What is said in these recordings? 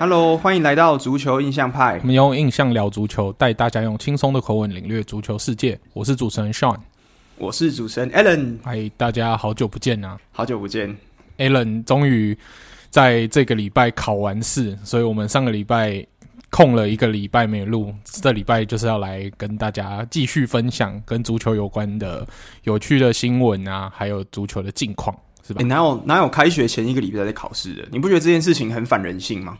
Hello，欢迎来到足球印象派。我们用印象聊足球，带大家用轻松的口吻领略足球世界。我是主持人 Sean，我是主持人 Allen。嗨，大家好久不见啊！好久不见，Allen 终于在这个礼拜考完试，所以我们上个礼拜空了一个礼拜没录，这礼拜就是要来跟大家继续分享跟足球有关的有趣的新闻啊，还有足球的近况，是吧？欸、哪有哪有开学前一个礼拜在考试的？你不觉得这件事情很反人性吗？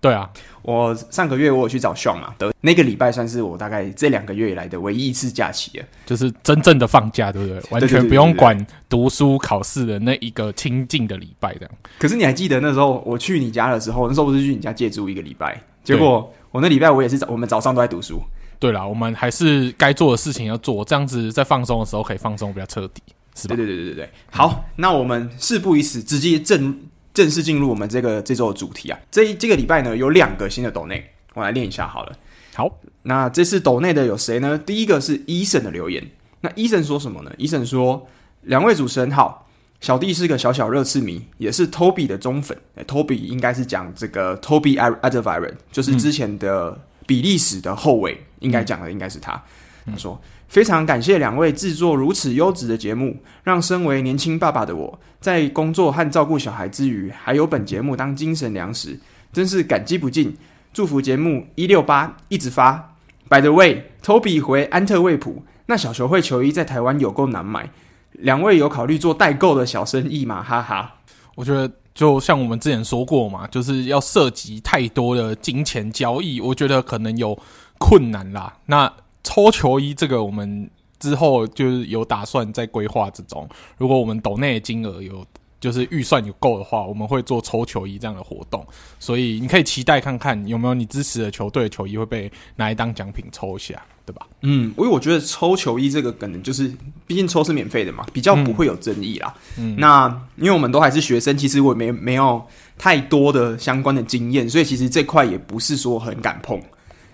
对啊，我上个月我有去找 Sean 嘛，的那个礼拜算是我大概这两个月以来的唯一一次假期了，就是真正的放假，对不对？完全不用管读书考试的那一个清静的礼拜这样。可是你还记得那时候我去你家的时候，那时候不是去你家借住一个礼拜？结果我那礼拜我也是早，我们早上都在读书。对啦，我们还是该做的事情要做，这样子在放松的时候可以放松比较彻底，是吧？对对对对对对。好，那我们事不宜迟，直接正。正式进入我们这个这周的主题啊，这这个礼拜呢有两个新的抖内，我来念一下好了。好，那这次抖内的有谁呢？第一个是 Eason 的留言，那 Eason 说什么呢？Eason 说：“两位主持人好，小弟是个小小热刺迷，也是 Toby 的忠粉。欸、Toby 应该是讲这个 Toby Alderweireld 就是之前的比利时的后卫，嗯、应该讲的应该是他。嗯、他说。”非常感谢两位制作如此优质的节目，让身为年轻爸爸的我在工作和照顾小孩之余，还有本节目当精神粮食，真是感激不尽。祝福节目一六八一直发。By the way，Toby 回安特卫普，那小球会球衣在台湾有够难买，两位有考虑做代购的小生意吗？哈哈，我觉得就像我们之前说过嘛，就是要涉及太多的金钱交易，我觉得可能有困难啦。那抽球衣这个，我们之后就是有打算在规划之中。如果我们抖内的金额有，就是预算有够的话，我们会做抽球衣这样的活动。所以你可以期待看看有没有你支持的球队的球衣会被拿来当奖品抽一下，对吧？嗯，因为我觉得抽球衣这个可能就是，毕竟抽是免费的嘛，比较不会有争议啦。嗯，那因为我们都还是学生，其实我没没有太多的相关的经验，所以其实这块也不是说很敢碰。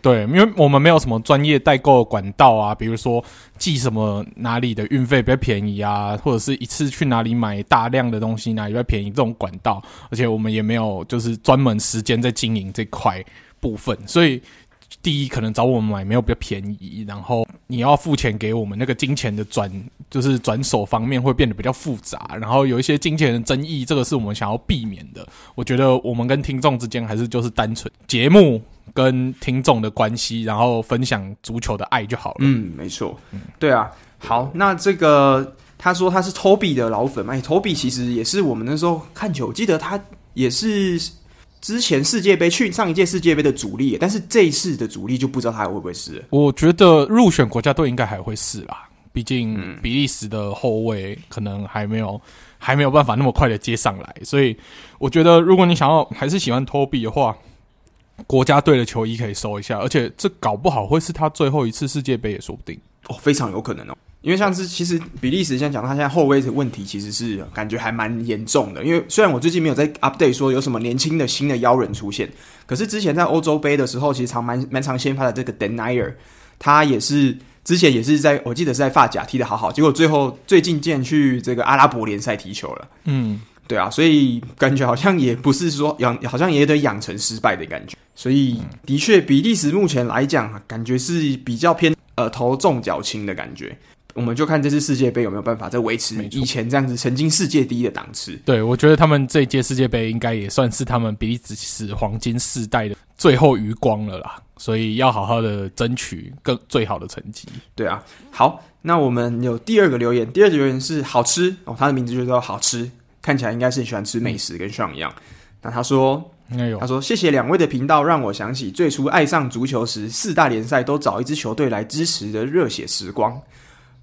对，因为我们没有什么专业代购管道啊，比如说寄什么哪里的运费比较便宜啊，或者是一次去哪里买大量的东西哪里比较便宜这种管道，而且我们也没有就是专门时间在经营这块部分，所以第一可能找我们买没有比较便宜，然后你要付钱给我们那个金钱的转就是转手方面会变得比较复杂，然后有一些金钱的争议，这个是我们想要避免的。我觉得我们跟听众之间还是就是单纯节目。跟听众的关系，然后分享足球的爱就好了。嗯，没错。对啊。好，那这个他说他是 Toby 的老粉嘛？，Toby 其实也是我们那时候看球，记得他也是之前世界杯去上一届世界杯的主力，但是这一次的主力就不知道他还会不会是。我觉得入选国家队应该还会是啦，毕竟比利时的后卫可能还没有还没有办法那么快的接上来，所以我觉得如果你想要还是喜欢 Toby 的话。国家队的球衣可以收一下，而且这搞不好会是他最后一次世界杯也说不定哦，非常有可能哦。因为像是其实比利时现在讲他现在后卫的问题，其实是感觉还蛮严重的。因为虽然我最近没有在 update 说有什么年轻的新的妖人出现，可是之前在欧洲杯的时候，其实常蛮蛮常先发的这个 Denayer，他也是之前也是在我记得是在发甲踢的好好，结果最后最近竟然去这个阿拉伯联赛踢球了，嗯。对啊，所以感觉好像也不是说养，好像也得养成失败的感觉。所以的确，比利时目前来讲，感觉是比较偏呃头重脚轻的感觉。我们就看这次世界杯有没有办法再维持以前这样子曾经世界第一的档次。对，我觉得他们这一届世界杯应该也算是他们比利时黄金世代的最后余光了啦。所以要好好的争取更最好的成绩。对啊，好，那我们有第二个留言，第二个留言是好吃哦，他的名字就叫好吃。看起来应该是喜欢吃美食，跟上一样。那他说，他说谢谢两位的频道，让我想起最初爱上足球时，四大联赛都找一支球队来支持的热血时光。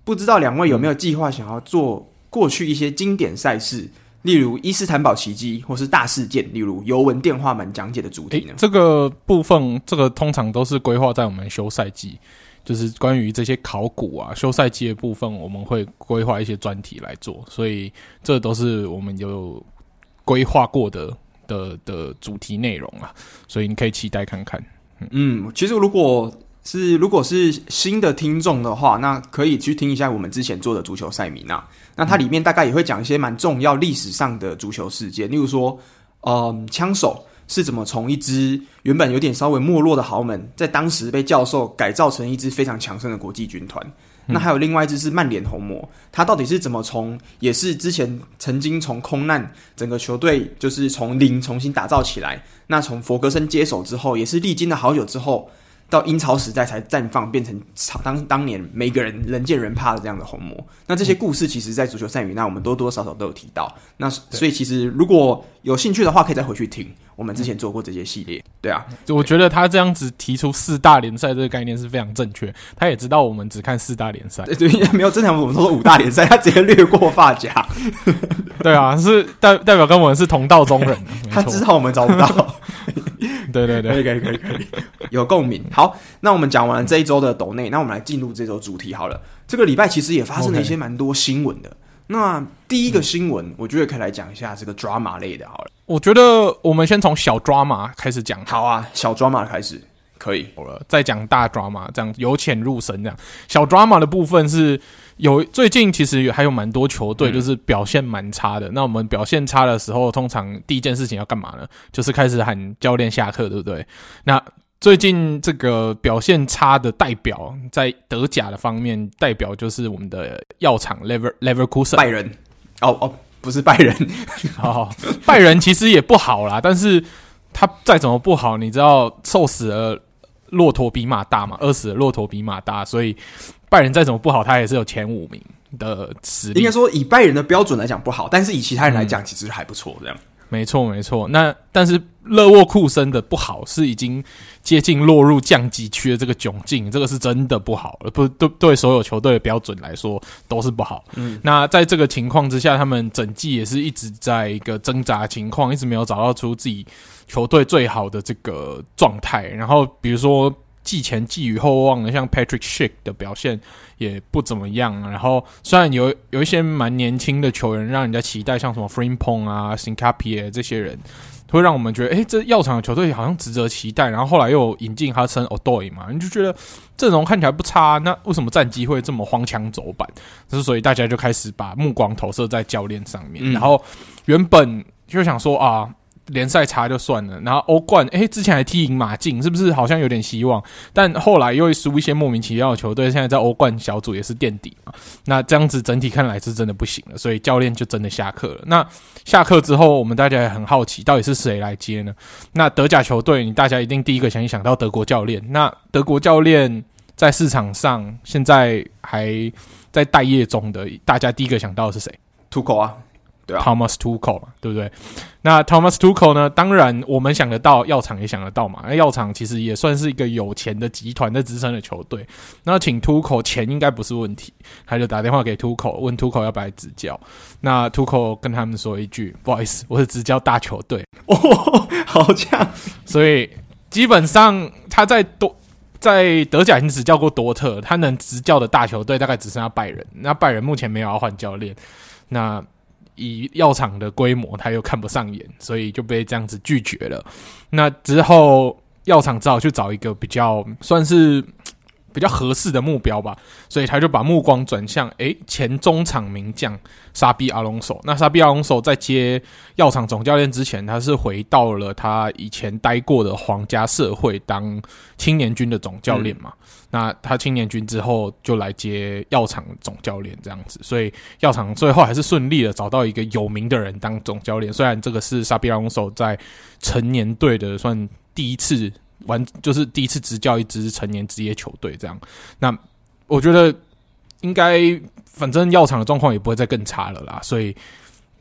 不知道两位有没有计划想要做过去一些经典赛事，例如伊斯坦堡奇迹，或是大事件，例如尤文电话门讲解的主题呢？欸，这个部分，这个通常都是规划在我们休赛季。就是关于这些考古啊、休赛季的部分，我们会规划一些专题来做，所以这都是我们有规划过的的的主题内容啊，所以你可以期待看看。嗯，嗯，其实如果是如果是新的听众的话，那可以去听一下我们之前做的足球赛名啊，那它里面大概也会讲一些蛮重要历史上的足球事件，例如说，嗯，枪手。是怎么从一支原本有点稍微没落的豪门，在当时被教授改造成一支非常强盛的国际军团。那还有另外一支是曼联红魔，他到底是怎么从也是之前曾经从空难整个球队就是从零重新打造起来，那从弗格森接手之后，也是历经了好久之后。到英超时代才绽放，变成当当年每个人人见人怕的这样的红魔。那这些故事，其实，在足球赛语，那我们多多少少都有提到。那所以，其实如果有兴趣的话，可以再回去听我们之前做过这些系列。对啊，我觉得他这样子提出四大联赛这个概念是非常正确。他也知道我们只看四大联赛，对，没有正常我们都说五大联赛，他直接略过发夹。对啊，是代代表跟我们是同道中人，他知道我们找不到。对对对，可以可以可以可以，有共鸣。好，那我们讲完了这一周的抖内，那我们来进入这周主题好了。这个礼拜其实也发生了一些蛮多新闻的。Okay. 那第一个新闻，我觉得可以来讲一下这个 drama 类的。好了，我觉得我们先从小 drama 开始讲。好啊，小 drama 开始可以，好了，再讲大 drama，这样由浅入深。这样小 drama 的部分是。有最近其实还有蛮多球队就是表现蛮差的。嗯、那我们表现差的时候，通常第一件事情要干嘛呢？就是开始喊教练下课，对不对？那最近这个表现差的代表，在德甲的方面，代表就是我们的药厂 Lever Leverkusen 拜仁。哦哦，不是拜仁，哦，拜仁其实也不好啦。但是他再怎么不好，你知道，瘦死了骆驼比马大嘛，饿死了骆驼比马大，所以。拜仁再怎么不好，他也是有前五名的实力。应该说，以拜仁的标准来讲不好，但是以其他人来讲，其实还不错。这样，没错没错。那但是勒沃库森的不好，是已经接近落入降级区的这个窘境，这个是真的不好了。不对，对所有球队的标准来说都是不好。嗯，那在这个情况之下，他们整季也是一直在一个挣扎情况，一直没有找到出自己球队最好的这个状态。然后比如说。季前寄予厚望的，像 Patrick Schick 的表现也不怎么样。然后虽然有有一些蛮年轻的球员让人家期待，像什么 Frimpong 啊、Hincapié 这些人，会让我们觉得，诶，这药厂的球队好像值得期待。然后后来又引进 Hudson-Odoi 嘛，你就觉得阵容看起来不差。那为什么战绩会这么荒腔走板？就是所以大家就开始把目光投射在教练上面。嗯、然后原本就想说啊。联赛差就算了，然后欧冠，诶，之前还踢赢马竞，是不是好像有点希望？但后来又会输一些莫名其妙的球队，现在在欧冠小组也是垫底嘛。那这样子整体看来是真的不行了，所以教练就真的下课了。那下课之后，我们大家也很好奇，到底是谁来接呢？那德甲球队，你大家一定第一个想一想到德国教练。那德国教练在市场上现在还在待业中的，大家第一个想到的是谁？土口啊。对啊，Thomas Tuchel 嘛，对不对？那 Thomas Tuchel 呢？当然，我们想得到，药厂也想得到嘛。那药厂其实也算是一个有钱的集团的资深的球队。那请 Tuchel 钱应该不是问题，他就打电话给 Tuchel，问 Tuchel 要不要来执教。那 Tuchel 跟他们说一句：“不好意思，我是执教大球队。”哦，好强！所以基本上他在多在德甲已经执教过多特，他能执教的大球队大概只剩下拜仁。那拜仁目前没有要换教练。那以药厂的规模，他又看不上眼，所以就被这样子拒绝了。那之后，药厂只好去找一个比较算是比较合适的目标吧，所以他就把目光转向诶前中场名将沙比阿隆索。那沙比阿隆索在接药厂总教练之前，他是回到了他以前待过的皇家社会当青年军的总教练嘛。嗯那他青年军之后就来接药厂总教练这样子，所以药厂最后还是顺利的找到一个有名的人当总教练。虽然这个是沙比阿隆索在成年队的算第一次完，就是第一次执教一支成年职业球队这样。那我觉得应该，反正药厂的状况也不会再更差了啦，所以。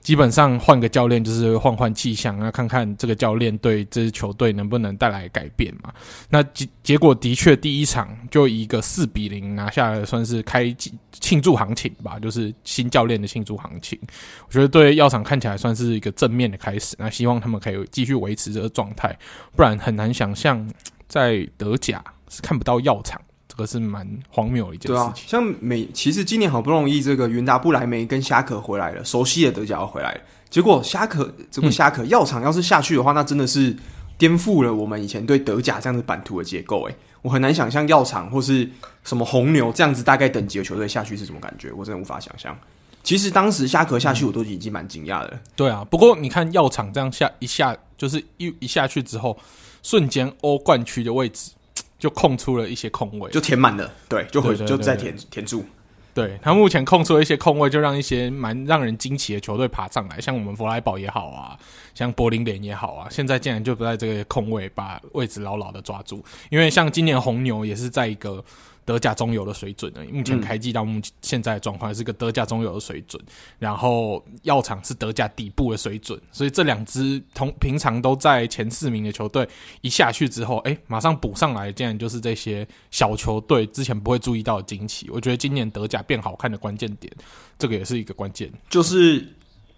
基本上换个教练就是换换气象，那看看这个教练对这支球队能不能带来改变嘛？那结结果的确第一场就以一个四比零拿下来，算是开庆祝行情吧，就是新教练的庆祝行情。我觉得对药厂看起来算是一个正面的开始。那希望他们可以继续维持这个状态，不然很难想象在德甲是看不到药厂。这个是蛮荒谬的一件事情。对啊，像美，其实今年好不容易这个云达不莱梅跟虾可回来了，熟悉的德甲要回来了，结果虾可这个虾可药厂要是下去的话，那真的是颠覆了我们以前对德甲这样子版图的结构。诶，我很难想象药厂或是什么红牛这样子大概等级的球队下去是什么感觉，我真的无法想象。其实当时虾壳下去，我都已经蛮惊讶的。对啊，不过你看药厂这样下一下，就是一一下去之后，瞬间欧冠区的位置就空出了一些空位，就填满了。对，就回就再填填住。对，他目前空出了一些空位，就让一些蛮让人惊奇的球队爬上来，像我们弗莱堡也好啊，像柏林联也好啊，现在竟然就不在这个空位，把位置牢牢的抓住。因为像今年红牛也是在一个。德甲中游的水准呢？目前开季到目前现在的状况是个德甲中游的水准，然后药厂是德甲底部的水准，所以这两支同平常都在前四名的球队一下去之后，哎，马上补上来，竟然就是这些小球队之前不会注意到的惊奇。我觉得今年德甲变好看的关键点，这个也是一个关键，就是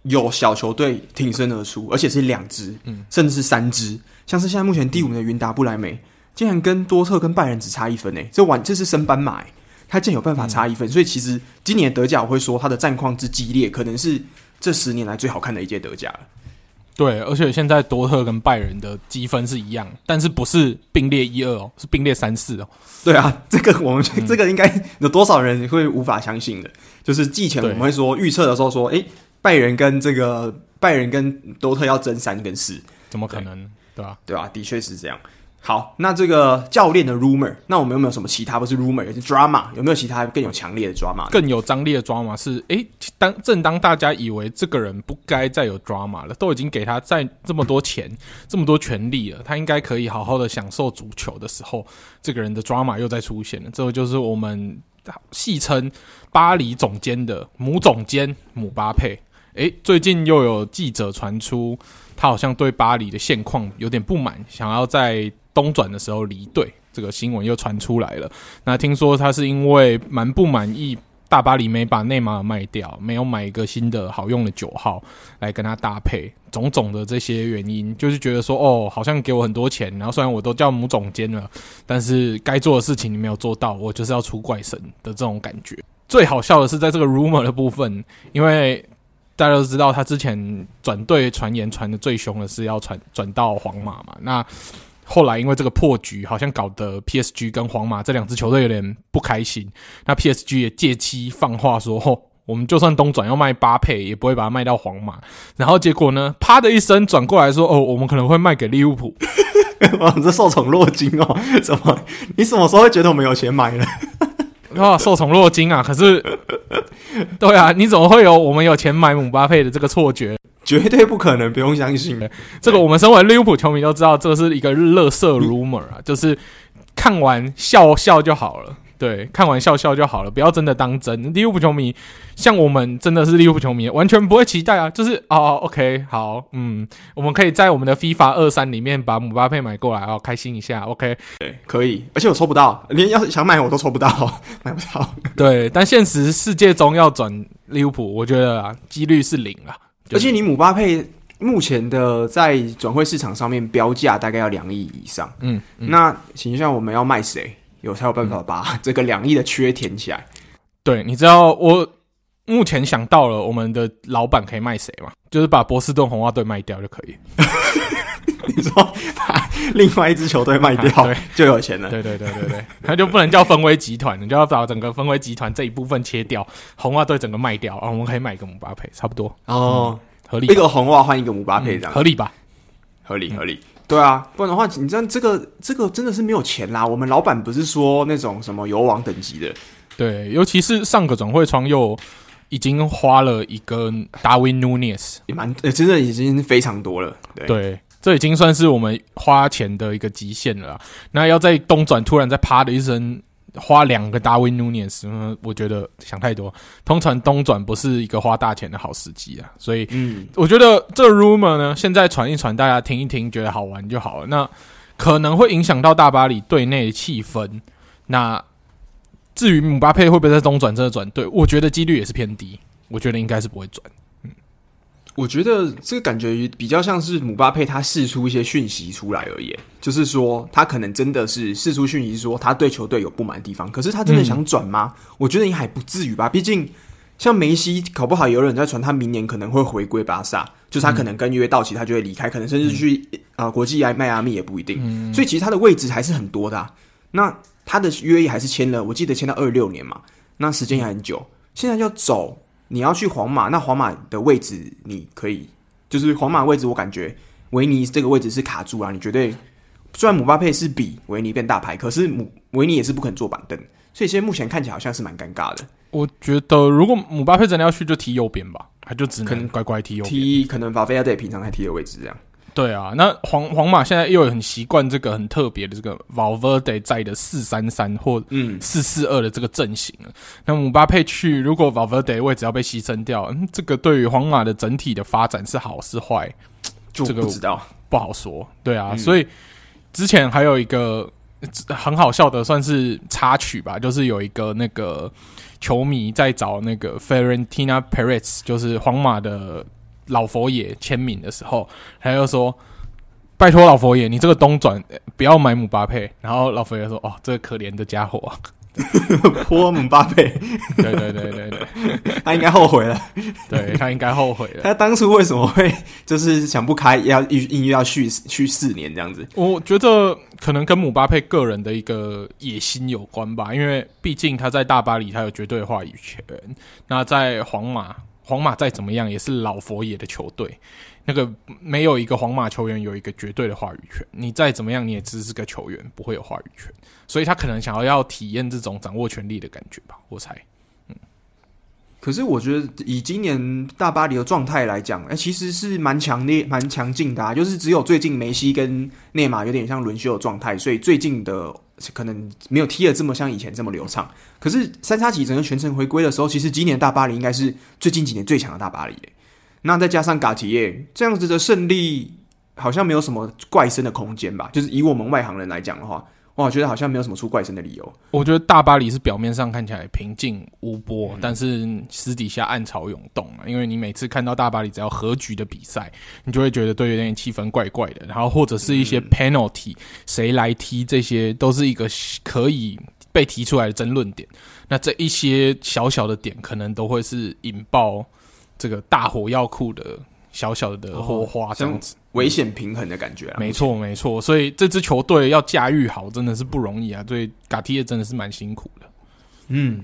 有小球队挺身而出，而且是两支，嗯，甚至是三支，像是现在目前第五名的云达不莱梅。竟然跟多特跟拜仁只差一分诶，这完这是升班马诶，他竟然有办法差一分，嗯、所以其实今年的德甲我会说他的战况之激烈，可能是这十年来最好看的一届德甲了。对，而且现在多特跟拜仁的积分是一样，但是不是并列一二哦，是并列三四哦。对啊，这个我们、嗯、这个应该有多少人会无法相信的？就是季前我们会说预测的时候说，诶，拜仁跟这个拜仁跟多特要争三跟四，怎么可能？对吧？对啊，对啊，的确是这样。好，那这个教练的 rumor，那我们有没有什么其他不是 rumor，也是 drama？有没有其他更有强烈的 drama？更有张力的 drama 是，诶，当正当大家以为这个人不该再有 drama 了，都已经给他再这么多钱、这么多权利了，他应该可以好好的享受足球的时候，这个人的 drama 又再出现了。这个就是我们戏称巴黎总监的母总监姆巴佩。诶，最近又有记者传出，他好像对巴黎的现况有点不满，想要在东转的时候离队，这个新闻又传出来了。那听说他是因为蛮不满意大巴黎没把内马尔卖掉，没有买一个新的好用的九号来跟他搭配，种种的这些原因，就是觉得说哦，好像给我很多钱，然后虽然我都叫母总监了，但是该做的事情你没有做到，我就是要出怪神的这种感觉。最好笑的是在这个 rumor 的部分，因为大家都知道他之前转队传言传的最凶的是要传转到皇马嘛，那。后来因为这个破局，好像搞得 PSG 跟皇马这两支球队有点不开心。那 PSG 也借机放话说：“吼，我们就算东转要卖巴佩，也不会把它卖到皇马。”然后结果呢，啪的一声转过来说：“哦，我们可能会卖给利物浦。”哇，这受宠若惊哦！怎么？你什么时候会觉得我们有钱买了？哇，受宠若惊啊！可是，对啊，你怎么会有我们有钱买姆巴佩的这个错觉？绝对不可能，不用相信的。这个我们身为利物浦球迷都知道，这是一个乐色 rumor 啊，就是看完笑笑就好了。对，看完笑笑就好了，不要真的当真。利物浦球迷像我们真的是利物浦球迷，完全不会期待啊。就是哦，OK，好，嗯，我们可以在我们的 FIFA 二三里面把姆巴佩买过来哦，开心一下。OK，对，可以。而且我抽不到，连要是想买我都抽不到，买不到。对，但现实世界中要转利物浦，我觉得啊，几率是零啊。而且你姆巴佩目前的在转会市场上面标价大概要两亿以上，嗯，嗯，那请问一下我们要卖谁，有才有办法把这个两亿的缺填起来？对，你知道我目前想到了我们的老板可以卖谁吗？就是把波士顿红袜队卖掉就可以。你说把另外一支球队卖掉，对，就有钱了。对对对对对，他就不能叫分威集团，你就要把整个分威集团这一部分切掉，红袜队整个卖掉，然后我们可以买一个姆巴佩，差不多哦，合理。一个红袜换一个姆巴佩，这样、嗯、合理吧？合理合理。对啊，不然的话，你知道这个这个真的是没有钱啦。我们老板不是说那种什么油王等级的，对，尤其是上个转会窗又已经花了一个达维努涅斯，也蛮、欸，真的已经非常多了，对。对这已经算是我们花钱的一个极限了啦。那要在东转突然再啪的一声花两个达维努涅斯，我觉得想太多。通常东转不是一个花大钱的好时机啊，所以嗯，我觉得这 rumor 呢，现在传一传，大家听一听，觉得好玩就好了。那可能会影响到大巴黎队内的气氛。那至于姆巴佩会不会在东转真的转队，我觉得几率也是偏低。我觉得应该是不会转。我觉得这个感觉比较像是姆巴佩他试出一些讯息出来而已，就是说他可能真的是试出讯息，说他对球队有不满的地方。可是他真的想转吗？嗯、我觉得应该还不至于吧。毕竟像梅西，搞不好有人在传他明年可能会回归巴萨，就是他可能跟约到期，他就会离开，可能甚至去啊、嗯呃、国际迈阿密也不一定。嗯、所以其实他的位置还是很多的、啊。那他的约也还是签了，我记得签到二六年嘛，那时间也很久。现在要走。你要去皇马，那皇马的位置你可以，就是皇马位置，我感觉维尼这个位置是卡住啊，你绝对。虽然姆巴佩是比维尼变大牌，可是姆维尼也是不肯坐板凳，所以现在目前看起来好像是蛮尴尬的。我觉得如果姆巴佩真的要去，就踢右边吧，他就只能乖乖踢右边，踢可能法菲亚德平常在踢的位置这样。对啊，那皇皇马现在又很习惯这个很特别的这个 Valverde 在的四三三或嗯四四二的这个阵型了。嗯、那姆巴佩去，如果 Valverde 位置要被牺牲掉，嗯，这个对于皇马的整体的发展是好是坏，就不知道不好说。对啊，嗯、所以。之前还有一个很好笑的，算是插曲吧，就是有一个那个球迷在找那个 Fiorentina Perez，就是皇马的老佛爷签名的时候，他就说：“拜托老佛爷，你这个东转不要买姆巴佩。”然后老佛爷说：“哦，这个可怜的家伙啊。”泼姆巴佩，对对对对对，他应该后悔了。对，他应该后悔了。他当初为什么会就是想不开，要硬硬要续续四年这样子？我觉得可能跟姆巴佩个人的一个野心有关吧，因为毕竟他在大巴黎，他有绝对的话语权。那在皇马，皇马再怎么样也是老佛爷的球队。那个没有一个皇马球员有一个绝对的话语权，你再怎么样你也只是个球员，不会有话语权，所以他可能想要要体验这种掌握权力的感觉吧，我猜。可是我觉得以今年大巴黎的状态来讲，哎，其实是蛮强烈、蛮强劲的啊，就是只有最近梅西跟内马尔有点像轮休的状态，所以最近的可能没有踢得这么像以前这么流畅。可是三叉戟整个全程回归的时候，其实今年大巴黎应该是最近几年最强的大巴黎。那再加上嘎提耶这样子的胜利，好像没有什么怪声的空间吧？就是以我们外行人来讲的话，我觉得好像没有什么出怪声的理由。我觉得大巴黎是表面上看起来平静无波，嗯、但是私底下暗潮涌动啊。因为你每次看到大巴黎只要和局的比赛，你就会觉得对有点气氛怪怪的。然后或者是一些 penalty，谁、嗯、来踢，这些都是一个可以被提出来的争论点。那这一些小小的点，可能都会是引爆。这个大火药库的小小的火花，这样子危险平衡的感觉啊！没错，没错。所以这支球队要驾驭好，真的是不容易啊！所以嘎提耶真的是蛮辛苦的。嗯，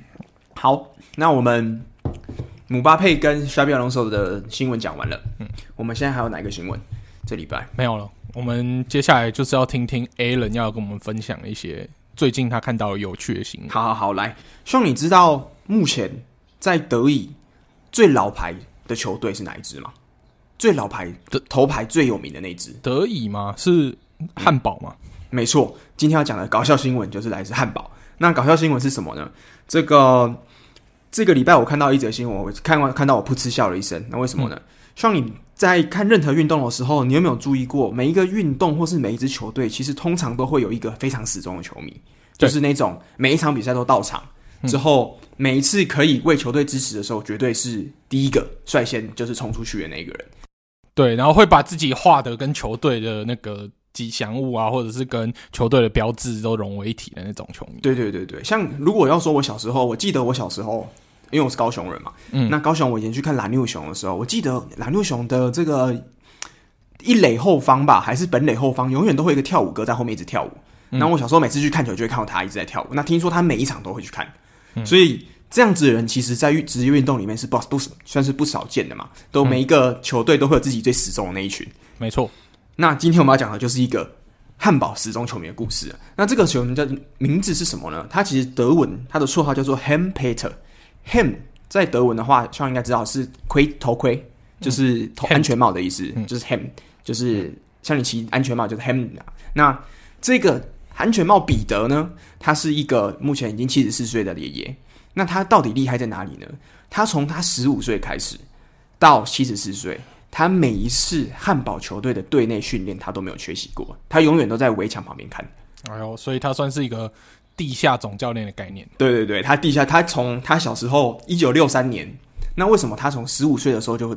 好，那我们姆巴佩跟 Xabi Alonso 的新闻讲完了。嗯，我们现在还有哪个新闻？这礼拜没有了。我们接下来就是要听听 Alan 要跟我们分享一些最近他看到有趣的新闻。好好好，来，希望你知道目前在德乙。最老牌的球队是哪一支吗？最老牌的头牌最有名的那支德乙吗？是汉堡吗？嗯，没错，今天要讲的搞笑新闻就是来自汉堡。那搞笑新闻是什么呢？这个这个礼拜我看到一则新闻，我看完看到我噗嗤笑了一声。那为什么呢？像、嗯、你在看任何运动的时候，你有没有注意过，每一个运动或是每一支球队，其实通常都会有一个非常死忠的球迷，就是那种每一场比赛都到场。之后，每一次可以为球队支持的时候，绝对是第一个率先就是冲出去的那个人。对，然后会把自己画的跟球队的那个吉祥物啊，或者是跟球队的标志都融为一体的那种球迷。对对对对，像如果要说我小时候，我记得我小时候，因为我是高雄人嘛，嗯，那高雄我以前去看蓝六熊的时候，我记得蓝六熊的这个一垒后方吧，还是本垒后方，永远都会有一个跳舞哥在后面一直跳舞。那、嗯、我小时候每次去看球，就会看到他一直在跳舞。那听说他每一场都会去看。所以这样子的人，其实，在职业运动里面是不不算是不少见的嘛。都每一个球队都会有自己最死忠的那一群。没错。那今天我们要讲的就是一个汉堡死忠球迷的故事。那这个球迷叫名字是什么呢？他其实德文，他的绰号叫做 Helm Peter。Helm 在德文的话，希望应该知道是盔头盔，就是头安全帽的意思，就是 Helm，就是像你骑安全帽就是 Helm。那这个。安全帽彼得呢？他是一个目前已经七十四岁的爷爷。那他到底厉害在哪里呢？他从他十五岁开始到七十四岁，他每一次汉堡球队的队内训练，他都没有缺席过。他永远都在围墙旁边看。哎呦，所以他算是一个地下总教练的概念。对对对，他地下，他从他小时候一九六三年，那为什么他从十五岁的时候就？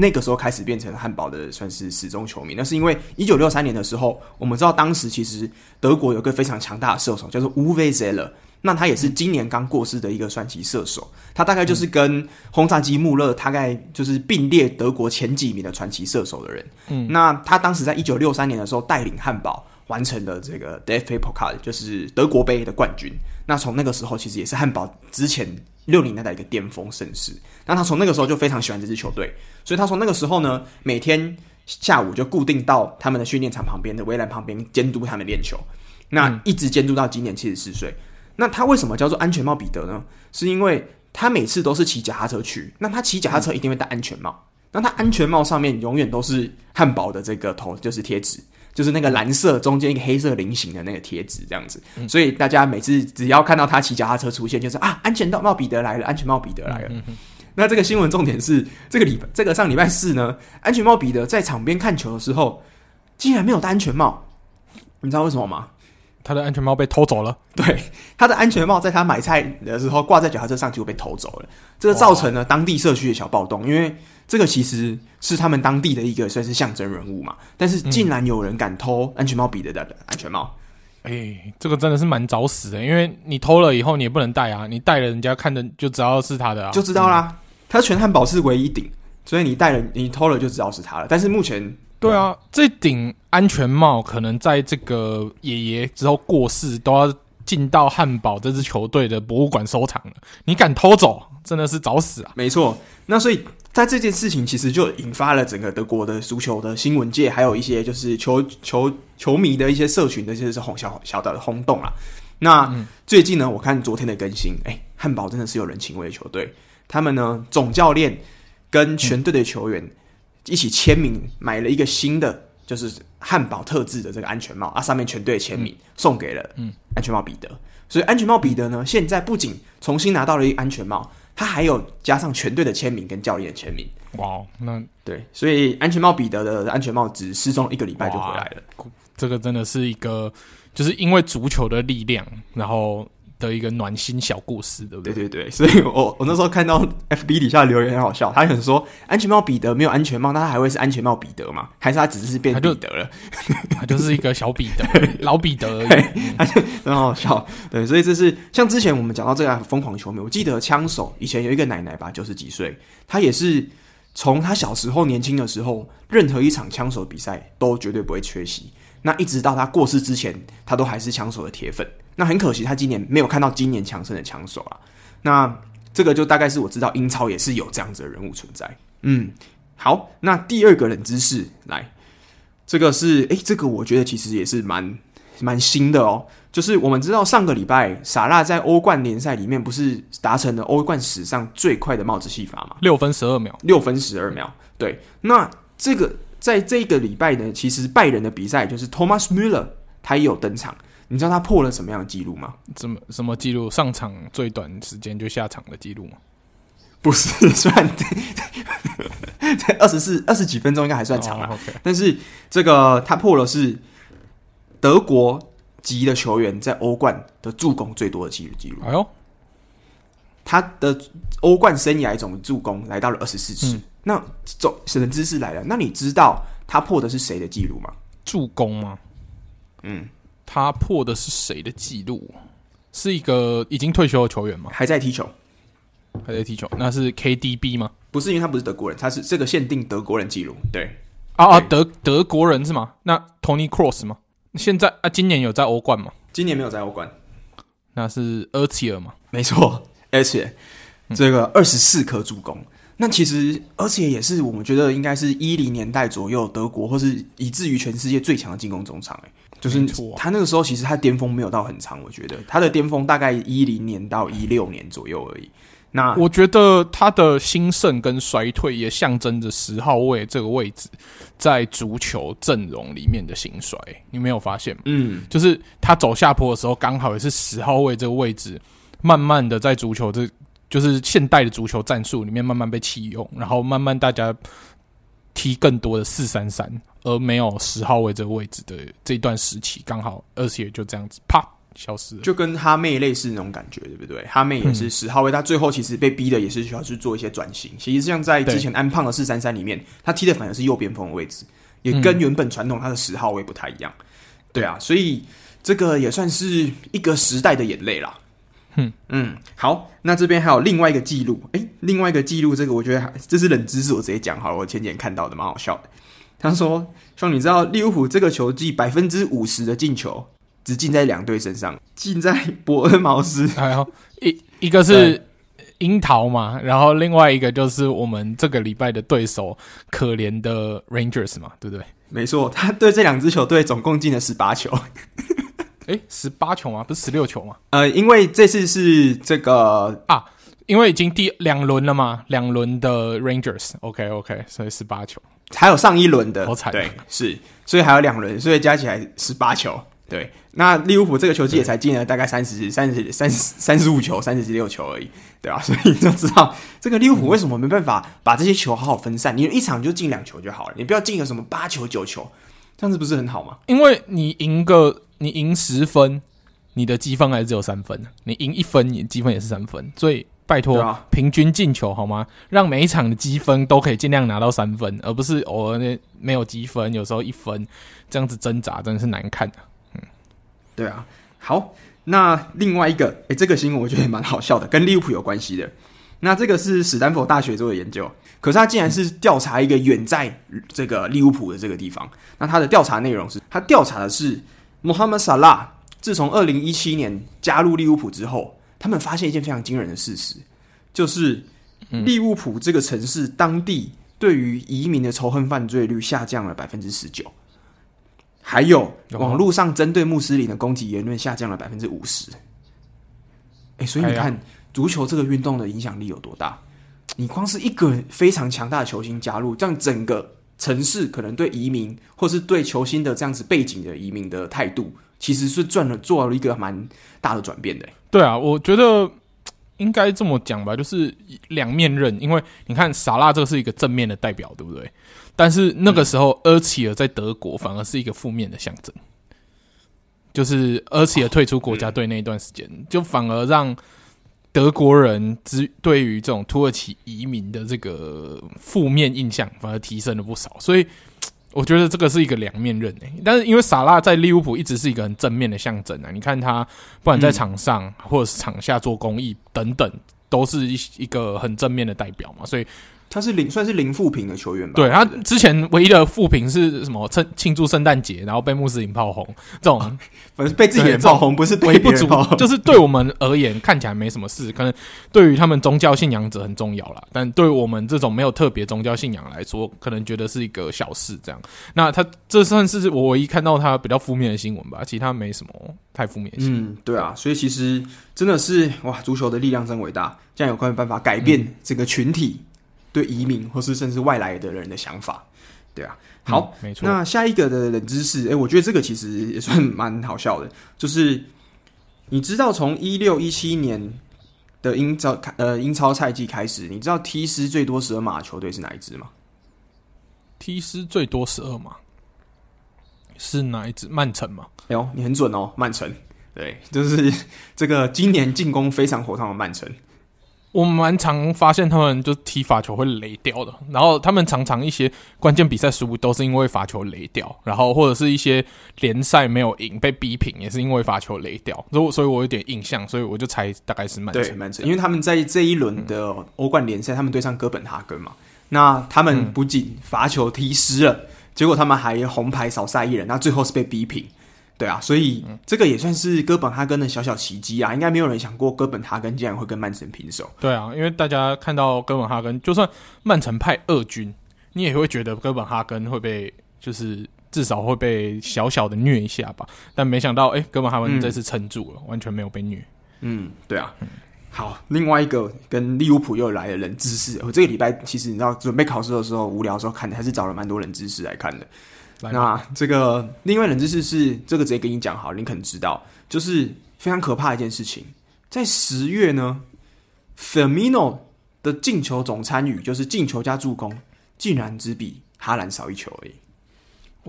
那个时候开始变成汉堡的算是始终球迷，那是因为一九六三年的时候，我们知道当时其实德国有个非常强大的射手叫做 Uwe Seeler，那他也是今年刚过世的一个传奇射手，他大概就是跟轰炸机穆勒大概就是并列德国前几名的传奇射手的人。嗯，那他当时在一九六三年的时候带领汉堡完成了这个 DFB Pokal，就是德国杯的冠军。那从那个时候，其实也是汉堡之前六零年代的一个巅峰盛世。那他从那个时候就非常喜欢这支球队，所以他从那个时候呢，每天下午就固定到他们的训练场旁边的围栏旁边监督他们练球。那一直监督到今年七十四岁。那他为什么叫做安全帽彼得呢？是因为他每次都是骑脚踏车去，那他骑脚踏车一定会戴安全帽。那他安全帽上面永远都是汉堡的这个头，就是贴纸，就是那个蓝色中间一个黑色菱形的那个贴纸，这样子。所以大家每次只要看到他骑脚踏车出现，就是啊，安全帽彼得来了，安全帽彼得来了。那这个新闻重点是这个礼这个上礼拜四呢，安全帽彼得在场边看球的时候，竟然没有戴安全帽，你知道为什么吗？他的安全帽被偷走了。对，他的安全帽在他买菜的时候挂在脚踏车上就被偷走了，这个造成了当地社区的小暴动。因为这个其实是他们当地的一个算是象征人物嘛，但是竟然有人敢偷安全帽彼得的安全帽，哎、这个真的是蛮找死的。因为你偷了以后你也不能戴啊，你戴了人家看着就知道是他的啊，就知道啦。嗯、他全汉堡是唯一顶，所以你戴了你偷了就知道是他了。但是目前。对啊，这顶安全帽可能在这个爷爷之后过世，都要进到汉堡这支球队的博物馆收藏了。你敢偷走，真的是找死啊！没错，那所以在这件事情其实就引发了整个德国的足球的新闻界，还有一些就是球球球迷的一些社群的一些是轰小小的轰动啊。那、最近呢，我看昨天的更新，哎，汉堡真的是有人情味的球队，他们呢总教练跟全队的球员。一起签名买了一个新的，就是汉堡特制的这个安全帽啊，上面全队的签名、嗯、送给了嗯安全帽彼得，所以安全帽彼得呢，现在不仅重新拿到了一个安全帽，他还有加上全队的签名跟教练的签名。哇，那对，所以安全帽彼得的安全帽只失踪一个礼拜就回来了。这个真的是一个，就是因为足球的力量，然后。的一个暖心小故事，对不对？对对对，所以我我那时候看到 FB 底下留言很好笑，他很说安全帽彼得没有安全帽，那他还会是安全帽彼得吗？还是他只是变彼得了？他就，他就是一个小彼得，老彼得而已，他就很好笑。对，所以这是像之前我们讲到这个疯狂球迷，我记得枪手以前有一个奶奶吧，九十几岁，她也是从她小时候年轻的时候，任何一场枪手比赛都绝对不会缺席。那一直到她过世之前，她都还是枪手的铁粉。那很可惜，他今年没有看到今年强盛的强手啊。那这个就大概是我知道英超也是有这样子的人物存在。嗯，好，那第二个冷知识来，这个是诶、欸，这个我觉得其实也是蛮蛮新的哦。就是我们知道上个礼拜萨拉在欧冠联赛里面不是达成了欧冠史上最快的帽子戏法吗？六分十二秒，六分十二秒。对，那这个。在这个礼拜呢，其实拜仁的比赛就是 Thomas Müller，他也有登场。你知道他破了什么样的记录吗？什么什么记录？上场最短时间就下场的记录吗？不是，算在 二十四二十几分钟应该还算长了。Oh. 但是这个他破了是德国籍的球员在欧冠的助攻最多的记录记录。哎呦，他的欧冠生涯总助攻来到了二十四次。嗯那总冷知识来了，那你知道他破的是谁的记录吗？助攻吗？嗯，他破的是谁的记录？是一个已经退休的球员吗？还在踢球，还在踢球。那是 KDB 吗？不是，因为他不是德国人，他是这个限定德国人记录。对，啊啊，德德国人是吗？那 Tony Cross 吗？现在啊，今年有在欧冠吗？今年没有在欧冠。那是厄齐尔吗？没错，而且这个二十四颗助攻。那其实，而且也是我们觉得应该是一零年代左右德国，或是以至于全世界最强的进攻中场。哎，就是他那个时候其实他巅峰没有到很长，我觉得他的巅峰大概一零年到一六年左右而已。那我觉得他的兴盛跟衰退也象征着十号位这个位置在足球阵容里面的兴衰。你没有发现吗？嗯，就是他走下坡的时候，刚好也是十号位这个位置，慢慢的在足球这。就是现代的足球战术里面慢慢被弃用，然后慢慢大家踢更多的四三三，而没有十号位这个位置的这一段时期，刚好而且就这样子啪消失了，就跟哈妹类似那种感觉，对不对？哈妹也是十号位，他、嗯、最后其实被逼的也是需要去做一些转型。其实像在之前安胖的四三三里面，他踢的反而是右边锋的位置，也跟原本传统他的十号位不太一样。对啊，所以这个也算是一个时代的眼泪啦。嗯嗯，好，那这边还有另外一个记录，诶，另外一个记录，这个我觉得这是冷知识，我直接讲好了，我前几天看到的，蛮好笑的。他说：“兄，你知道利物浦这个球季百分之五十的进球只进在两队身上，进在伯恩茅斯，还有一一个是樱桃嘛，然后另外一个就是我们这个礼拜的对手可怜的 Rangers 嘛，对不对？没错，他对这两支球队总共进了十八球。诶，十八球吗？不是十六球吗？呃，因为这次是这个啊。”因为已经第两轮了嘛，两轮的 Rangers，OK OK，所以十八球，还有上一轮的，好惨，对，是，所以还有两轮，所以加起来十八球，对。那利物浦这个球季也才进了大概三十三十三十三十五球，三十六球而已，对吧？所以你就知道这个利物浦为什么没办法把这些球好好分散，你一场就进两球就好了，你不要进个什么八球九球，这样子不是很好吗？因为你赢个你赢十分，你的积分还是只有三分，你赢一分，你积分也是三分，所以。拜托，平均进球好吗？让每一场的积分都可以尽量拿到三分，而不是偶尔那没有积分，有时候一分这样子挣扎，真的是难看的。嗯，对啊。好，那另外一个，诶、欸，这个新闻我觉得也蛮好笑的，跟利物浦有关系的。那这个是史丹佛大学做的研究，可是他竟然是调查一个远在这个利物浦的这个地方。那他的调查内容是，他调查的是穆罕默德·萨拉自从二零一七年加入利物浦之后。他们发现一件非常惊人的事实，就是利物浦这个城市当地对于移民的仇恨犯罪率下降了百分之十九，还有网络上针对穆斯林的攻击言论下降了百分之五十。哎，所以你看足球这个运动的影响力有多大？你光是一个非常强大的球星加入，这样整个城市可能对移民或是对球星的这样子背景的移民的态度，其实是赚了做了一个蛮大的转变的。对啊，我觉得应该这么讲吧，就是两面刃。因为你看，萨拉这个是一个正面的代表，对不对？但是那个时候，厄齐尔在德国反而是一个负面的象征，就是厄齐尔退出国家队那一段时间，就反而让德国人之对于这种土耳其移民的这个负面印象反而提升了不少，所以。我觉得这个是一个两面刃诶，但是因为萨拉在利物浦一直是一个很正面的象征啊，你看他不管在场上或者是场下做公益等等，都是一一个很正面的代表嘛，所以。他是零算是零负评的球员吧？对，他之前唯一的负评是什么？庆庆祝圣诞节，然后被穆斯林炮轰，这种反正被自己人炮轰，不是对别人炮，就是对我们而言看起来没什么事，可能对于他们宗教信仰者很重要啦。但对于我们这种没有特别宗教信仰来说，可能觉得是一个小事。这样，那他这算是我唯一看到他比较负面的新闻吧？其他没什么太负面的新闻。嗯，对啊，所以其实真的是哇，足球的力量真伟大，这样有关办法改变这个群体。对移民或是甚至外来的人的想法，对啊，好，嗯、没错。那下一个的冷知识，哎，我觉得这个其实也算 蛮好笑的，就是你知道从一六一七年的英超呃英超赛季开始，你知道踢失最多十二码的球队是哪一支吗？踢失最多十二码是哪一支？曼城吗？哎呦，你很准哦，曼城。对，就是 这个今年进攻非常火烫的曼城。我蛮常发现他们就踢罚球会雷掉的，然后他们常常一些关键比赛输都是因为罚球雷掉，然后或者是一些联赛没有赢被逼平也是因为罚球雷掉，所以所以我有点印象，所以我就猜大概是曼城。对，曼城，因为他们在这一轮的欧冠联赛，他们对上哥本哈根嘛，那他们不仅罚球踢失了，结果他们还红牌少赛一人，那最后是被逼平。对啊，所以这个也算是哥本哈根的小小奇迹啊！应该没有人想过哥本哈根竟然会跟曼城平手。对啊，因为大家看到哥本哈根，就算曼城派二军，你也会觉得哥本哈根会被，就是至少会被小小的虐一下吧。但没想到，哎，哥本哈根这次撑住了，嗯、完全没有被虐。嗯，对啊。好，另外一个跟利物浦又来了冷知识，我这个礼拜其实你知道，准备考试的时候无聊的时候看的，还是找了蛮多冷知识来看的。那这个另外冷知识是这个直接跟你讲好，你可能知道，就是非常可怕的一件事情，在十月呢，Firmino 的进球总参与就是进球加助攻，竟然只比哈兰少一球而已。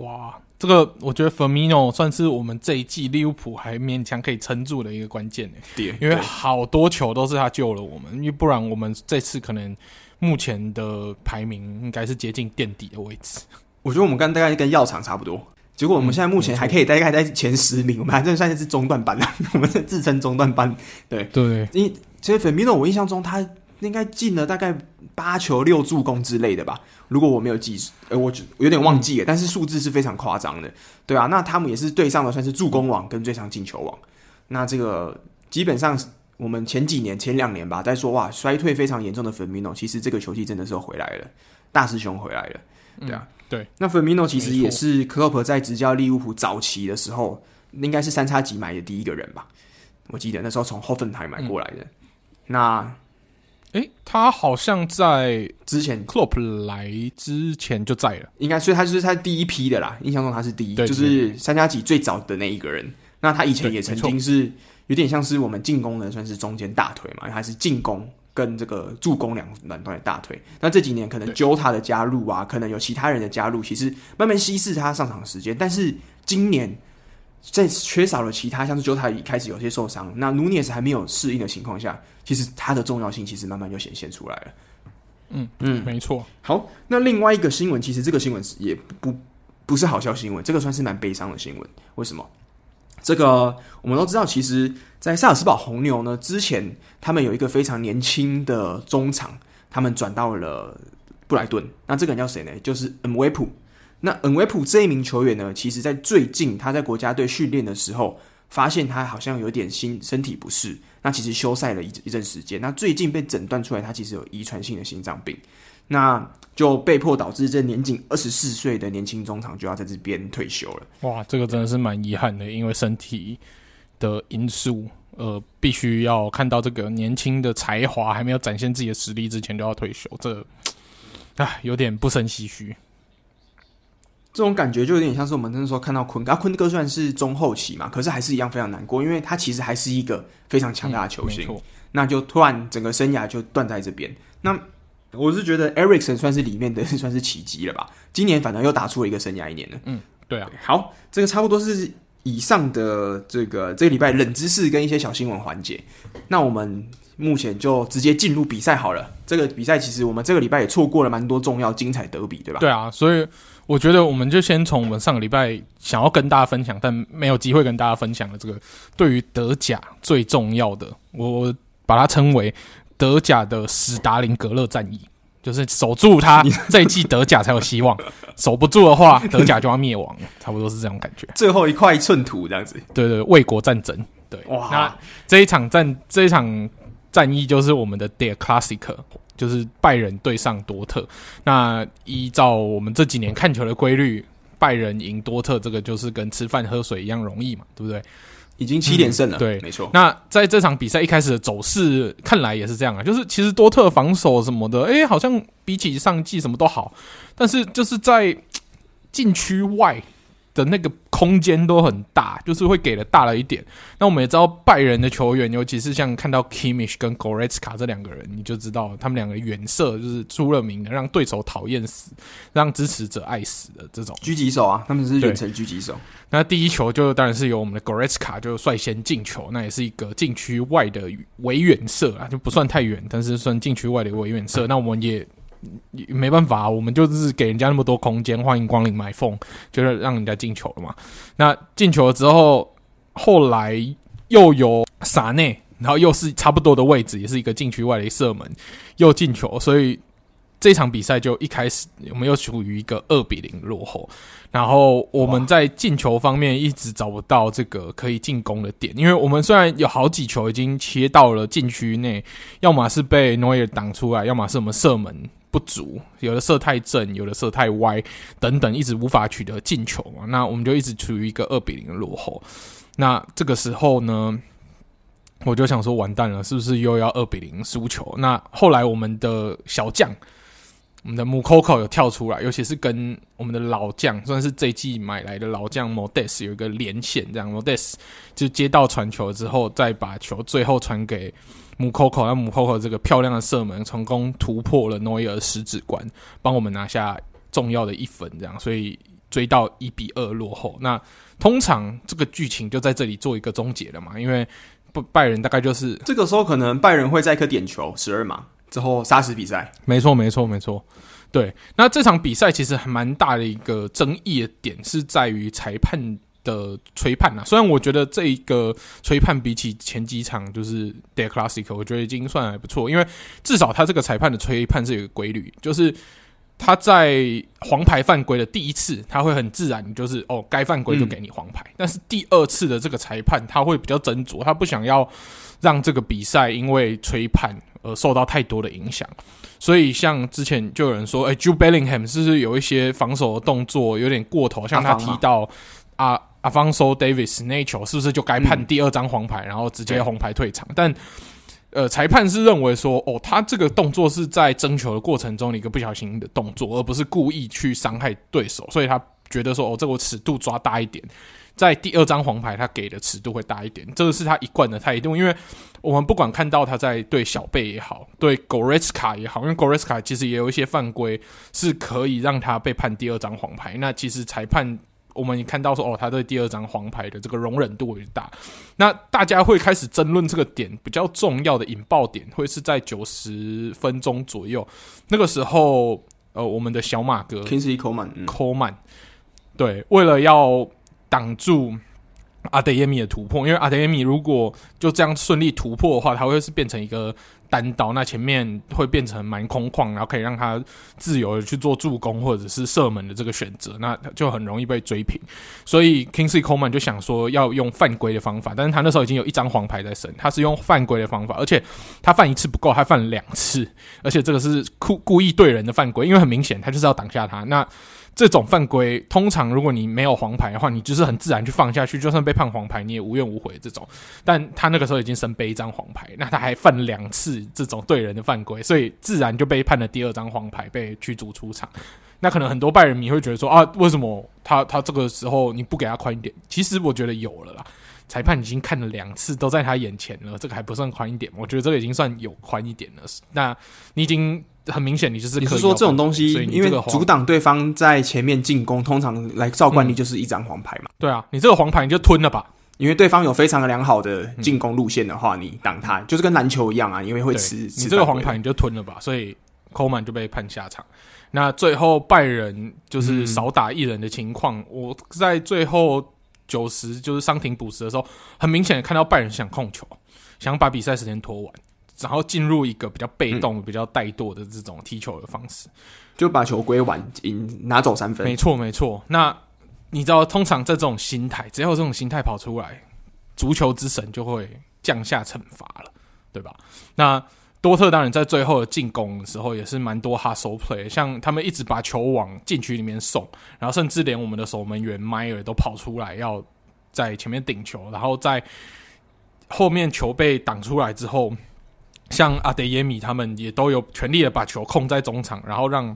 哇，这个我觉得 Firmino 算是我们这一季利物浦还勉强可以撑住的一个关键诶。对，因为好多球都是他救了我们，因为不然我们这次可能目前的排名应该是接近垫底的位置。我觉得我们刚大概跟药厂差不多，结果我们现在目前还可以大概在前十名，嗯、我们还真算是中段班了。我们是自称中段班，对。对。因为其实 Firmino 我印象中他应该进了大概八球六助攻之类的吧，如果我没有记，呃，我有点忘记了，嗯、但是数字是非常夸张的，对啊，那他们也是对上的算是助攻王跟最上进球王，那这个基本上我们前几年前两年吧，在说哇衰退非常严重的 Firmino，其实这个球季真的是回来了，大师兄回来了，对啊，嗯、对，那 Firmino 其实也是克洛普在执教利物浦早期的时候，应该是三叉戟买的第一个人吧，我记得那时候从 Hoffenheim 买过来的，嗯、那。诶，他好像在之前 Klopp 来之前就在了，应该，所以他就是他第一批的啦。印象中他是第一，就是三叉戟最早的那一个人。那他以前也曾经是有点像是我们进攻的，算是中间大腿嘛，还是进攻跟这个助攻两两段的大腿。那这几年可能 Jota 的加入啊，可能有其他人的加入，其实慢慢稀释他上场时间。但是今年。在缺少了其他，像是 Jota 一开始有些受伤，那 Nunez 还没有适应的情况下，其实他的重要性其实慢慢就显现出来了。嗯嗯，没错。好，那另外一个新闻，其实这个新闻也不不是好笑新闻，这个算是蛮悲伤的新闻。为什么？这个我们都知道，其实，在萨尔斯堡红牛呢之前，他们有一个非常年轻的中场，他们转到了布莱顿。那这个人叫谁呢？就是恩维普。那恩维普这一名球员呢，其实在最近他在国家队训练的时候，发现他好像有点心身体不适，那其实休赛了一一阵时间。那最近被诊断出来，他其实有遗传性的心脏病，那就被迫导致这年仅二十四岁的年轻中场就要在这边退休了。哇，这个真的是蛮遗憾的，因为身体的因素，呃，必须要看到这个年轻的才华还没有展现自己的实力之前就要退休，这，唉，有点不胜唏嘘。这种感觉就有点像是我们那时候看到坤哥，啊，坤哥虽然是中后期嘛，可是还是一样非常难过，因为他其实还是一个非常强大的球星，嗯、那就突然整个生涯就断在这边。那我是觉得 Ericson 算是里面的 算是奇迹了吧？今年反正又打出了一个生涯一年了。嗯，对啊。好，这个差不多是以上的这个这个礼拜冷知识跟一些小新闻环节。那我们目前就直接进入比赛好了。这个比赛其实我们这个礼拜也错过了蛮多重要精彩德比，对吧？对啊，所以。我觉得我们就先从我们上个礼拜想要跟大家分享，但没有机会跟大家分享的这个对于德甲最重要的，我把它称为德甲的史达林格勒战役，就是守住它 这一季德甲才有希望，守不住的话，德甲就要灭亡，差不多是这种感觉。最后一块寸土这样子，对对，卫国战争，对。哇，那这一场战这一场战役就是我们的 Der Klassiker。就是拜仁对上多特，那依照我们这几年看球的规律，拜仁赢多特，这个就是跟吃饭喝水一样容易嘛，对不对？已经七连胜了，嗯、对，没错。那在这场比赛一开始的走势看来也是这样啊，就是其实多特防守什么的，哎，好像比起上季什么都好，但是就是在禁区外。的那个空间都很大，就是会给的大了一点。那我们也知道拜仁的球员，尤其是像看到 Kimmich 跟 Goretzka 这两个人，你就知道他们两个远射就是出了名的，让对手讨厌死，让支持者爱死的这种狙击手啊，他们是远程狙击手。那第一球就当然是由我们的 Goretzka 就率先进球，那也是一个禁区外的围远射啊，就不算太远，但是算禁区外的围远射。那我们也。没办法，我们就是给人家那么多空间，欢迎光临买缝，就是让人家进球了嘛。那进球了之后，后来又有萨内，然后又是差不多的位置，也是一个禁区外的射门，又进球，所以这场比赛就一开始我们又处于一个二比零落后。然后我们在进球方面一直找不到这个可以进攻的点，因为我们虽然有好几球已经切到了禁区内，要么是被诺伊尔挡出来，要么是我们射门。不足，有的射太正，有的射太歪，等等，一直无法取得进球嘛。那我们就一直处于一个二比零的落后。那这个时候呢，我就想说，完蛋了，是不是又要二比零输球？那后来我们的小将，我们的姆科科有跳出来，尤其是跟我们的老将，算是这一季买来的老将莫德斯有一个连线，这样莫德斯就接到传球之后，再把球最后传给。姆科科，那姆科科这个漂亮的射门成功突破了诺伊尔十指关，帮我们拿下重要的一分，这样，所以追到一比二落后。那通常这个剧情就在这里做一个终结了嘛？因为不拜仁大概就是这个时候，可能拜仁会在一颗点球十二码之后杀死比赛。没错，没错，没错。对，那这场比赛其实还蛮大的一个争议的点是在于裁判的吹判啊，虽然我觉得这一个吹判比起前几场就是 Der Classic，我觉得已经算还不错，因为至少他这个裁判的吹判是有个规律，就是他在黄牌犯规的第一次，他会很自然，就是哦该犯规就给你黄牌，嗯、但是第二次的这个裁判他会比较斟酌，他不想要让这个比赛因为吹判而受到太多的影响，所以像之前就有人说，哎，Jude Bellingham 是不是有一些防守的动作有点过头，像他提到啊。Alphonso Davies 那一球是不是就该判第二张黄牌，嗯、然后直接红牌退场？但呃，裁判是认为说，哦，他这个动作是在争球的过程中的一个不小心的动作，而不是故意去伤害对手，所以他觉得说，哦，这个尺度抓大一点，在第二张黄牌他给的尺度会大一点，这个是他一贯的态度。因为我们不管看到他在对小贝也好，对 Goretzka 也好，因为 Goretzka 其实也有一些犯规是可以让他被判第二张黄牌，那其实裁判。我们看到说，哦，他对第二张黄牌的这个容忍度会大，那大家会开始争论这个点比较重要的引爆点，会是在九十分钟左右。那个时候，呃，我们的小马哥 Kingsley Coleman Coleman 对，为了要挡住阿德耶米的突破，因为阿德耶米如果就这样顺利突破的话，他会是变成一个。单刀，那前面会变成蛮空旷，然后可以让他自由的去做助攻或者是射门的这个选择，那就很容易被追平。所以 Kingsley Coman 就想说要用犯规的方法，但是他那时候已经有一张黄牌在身，他是用犯规的方法，而且他犯一次不够，他犯两次，而且这个是故故意对人的犯规，因为很明显他就是要挡下他。那这种犯规，通常如果你没有黄牌的话，你就是很自然去放下去，就算被判黄牌，你也无怨无悔这种。但他那个时候已经身背一张黄牌，那他还犯两次这种对人的犯规，所以自然就被判了第二张黄牌，被驱逐出场。那可能很多拜仁迷会觉得说啊，为什么他他这个时候你不给他宽一点？其实我觉得有了啦，裁判已经看了两次，都在他眼前了，这个还不算宽一点？我觉得这个已经算有宽一点了。那你已经。很明显，你就是你是说这种东西，因为阻挡对方在前面进攻，通常来照惯例就是一张黄牌嘛、嗯。对啊，你这个黄牌你就吞了吧，因为对方有非常良好的进攻路线的话，你挡他就是跟篮球一样啊，因为会吃。你这个黄牌你就吞了吧，所以 Coman 就被判下场。那最后拜仁就是少打一人的情况，嗯、我在最后九十就是伤停补时的时候，很明显看到拜仁想控球，想把比赛时间拖完。然后进入一个比较被动、嗯、比较怠惰的这种踢球的方式，就把球归完，赢拿走三分。没错，没错。那你知道，通常在这种心态，只要有这种心态跑出来，足球之神就会降下惩罚了，对吧？那多特当然在最后的进攻的时候也是蛮多 hustle play，像他们一直把球往禁区里面送，然后甚至连我们的守门员迈尔都跑出来要在前面顶球，然后在后面球被挡出来之后。像阿德耶米他们也都有全力的把球控在中场，然后让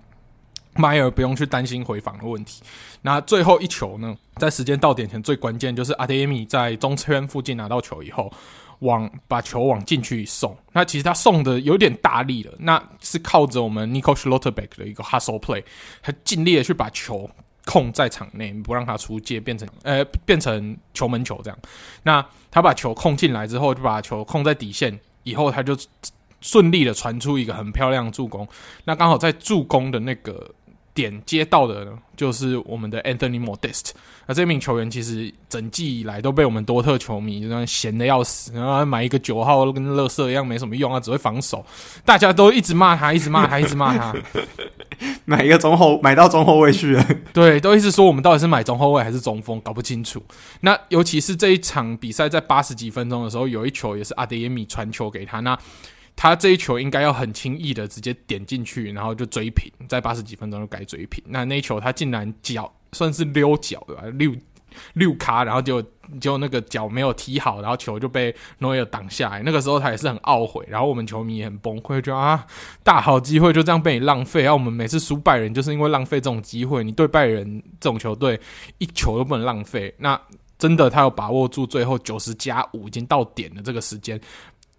迈尔不用去担心回防的问题。那最后一球呢，在时间到点前最关键就是阿德耶米在中圈附近拿到球以后，往把球往禁区送。那其实他送的有点大力了，那是靠着我们 Nico Schlotterbeck 的一个 hustle play，他尽力的去把球控在场内，不让他出界，变成呃变成球门球这样。那他把球控进来之后，就把球控在底线。以后他就顺利的传出一个很漂亮的助攻，那刚好在助攻的那个点接到的呢，就是我们的 Anthony Modeste。那这名球员其实整季以来都被我们多特球迷就那闲的要死，然后买一个九号跟乐色一样没什么用啊，只会防守，大家都一直骂他，一直骂他，一直骂他。买一个中后，买到中后卫去了。对，都一直说我们到底是买中后卫还是中锋，搞不清楚。那尤其是这一场比赛在八十几分钟的时候，有一球也是阿德耶米传球给他，那他这一球应该要很轻易的直接点进去，然后就追平，在八十几分钟就该追平。那那一球他竟然脚算是溜脚对吧？溜。六卡，然后就就那个脚没有踢好，然后球就被诺伊尔挡下来。那个时候他也是很懊悔，然后我们球迷也很崩溃，就啊，大好机会就这样被你浪费。然后我们每次输拜仁就是因为浪费这种机会。你对拜仁这种球队一球都不能浪费。那真的他有把握住最后九十加五已经到点的这个时间。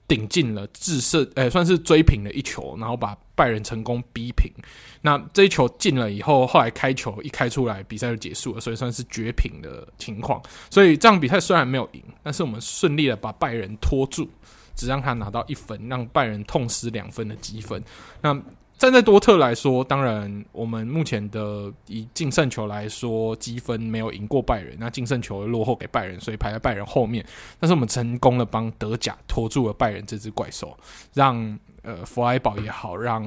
顶进了制胜，诶、算是追平了一球，然后把拜仁成功逼平。那这一球进了以后，后来开球一开出来，比赛就结束了，所以算是绝平的情况。所以这场比赛虽然没有赢，但是我们顺利的把拜仁拖住，只让他拿到一分，让拜仁痛失两分的积分。那站在多特来说，当然我们目前的以净胜球来说，积分没有赢过拜仁，那净胜球落后给拜仁，所以排在拜仁后面。但是我们成功的帮德甲拖住了拜仁这只怪兽，让呃弗莱堡也好，让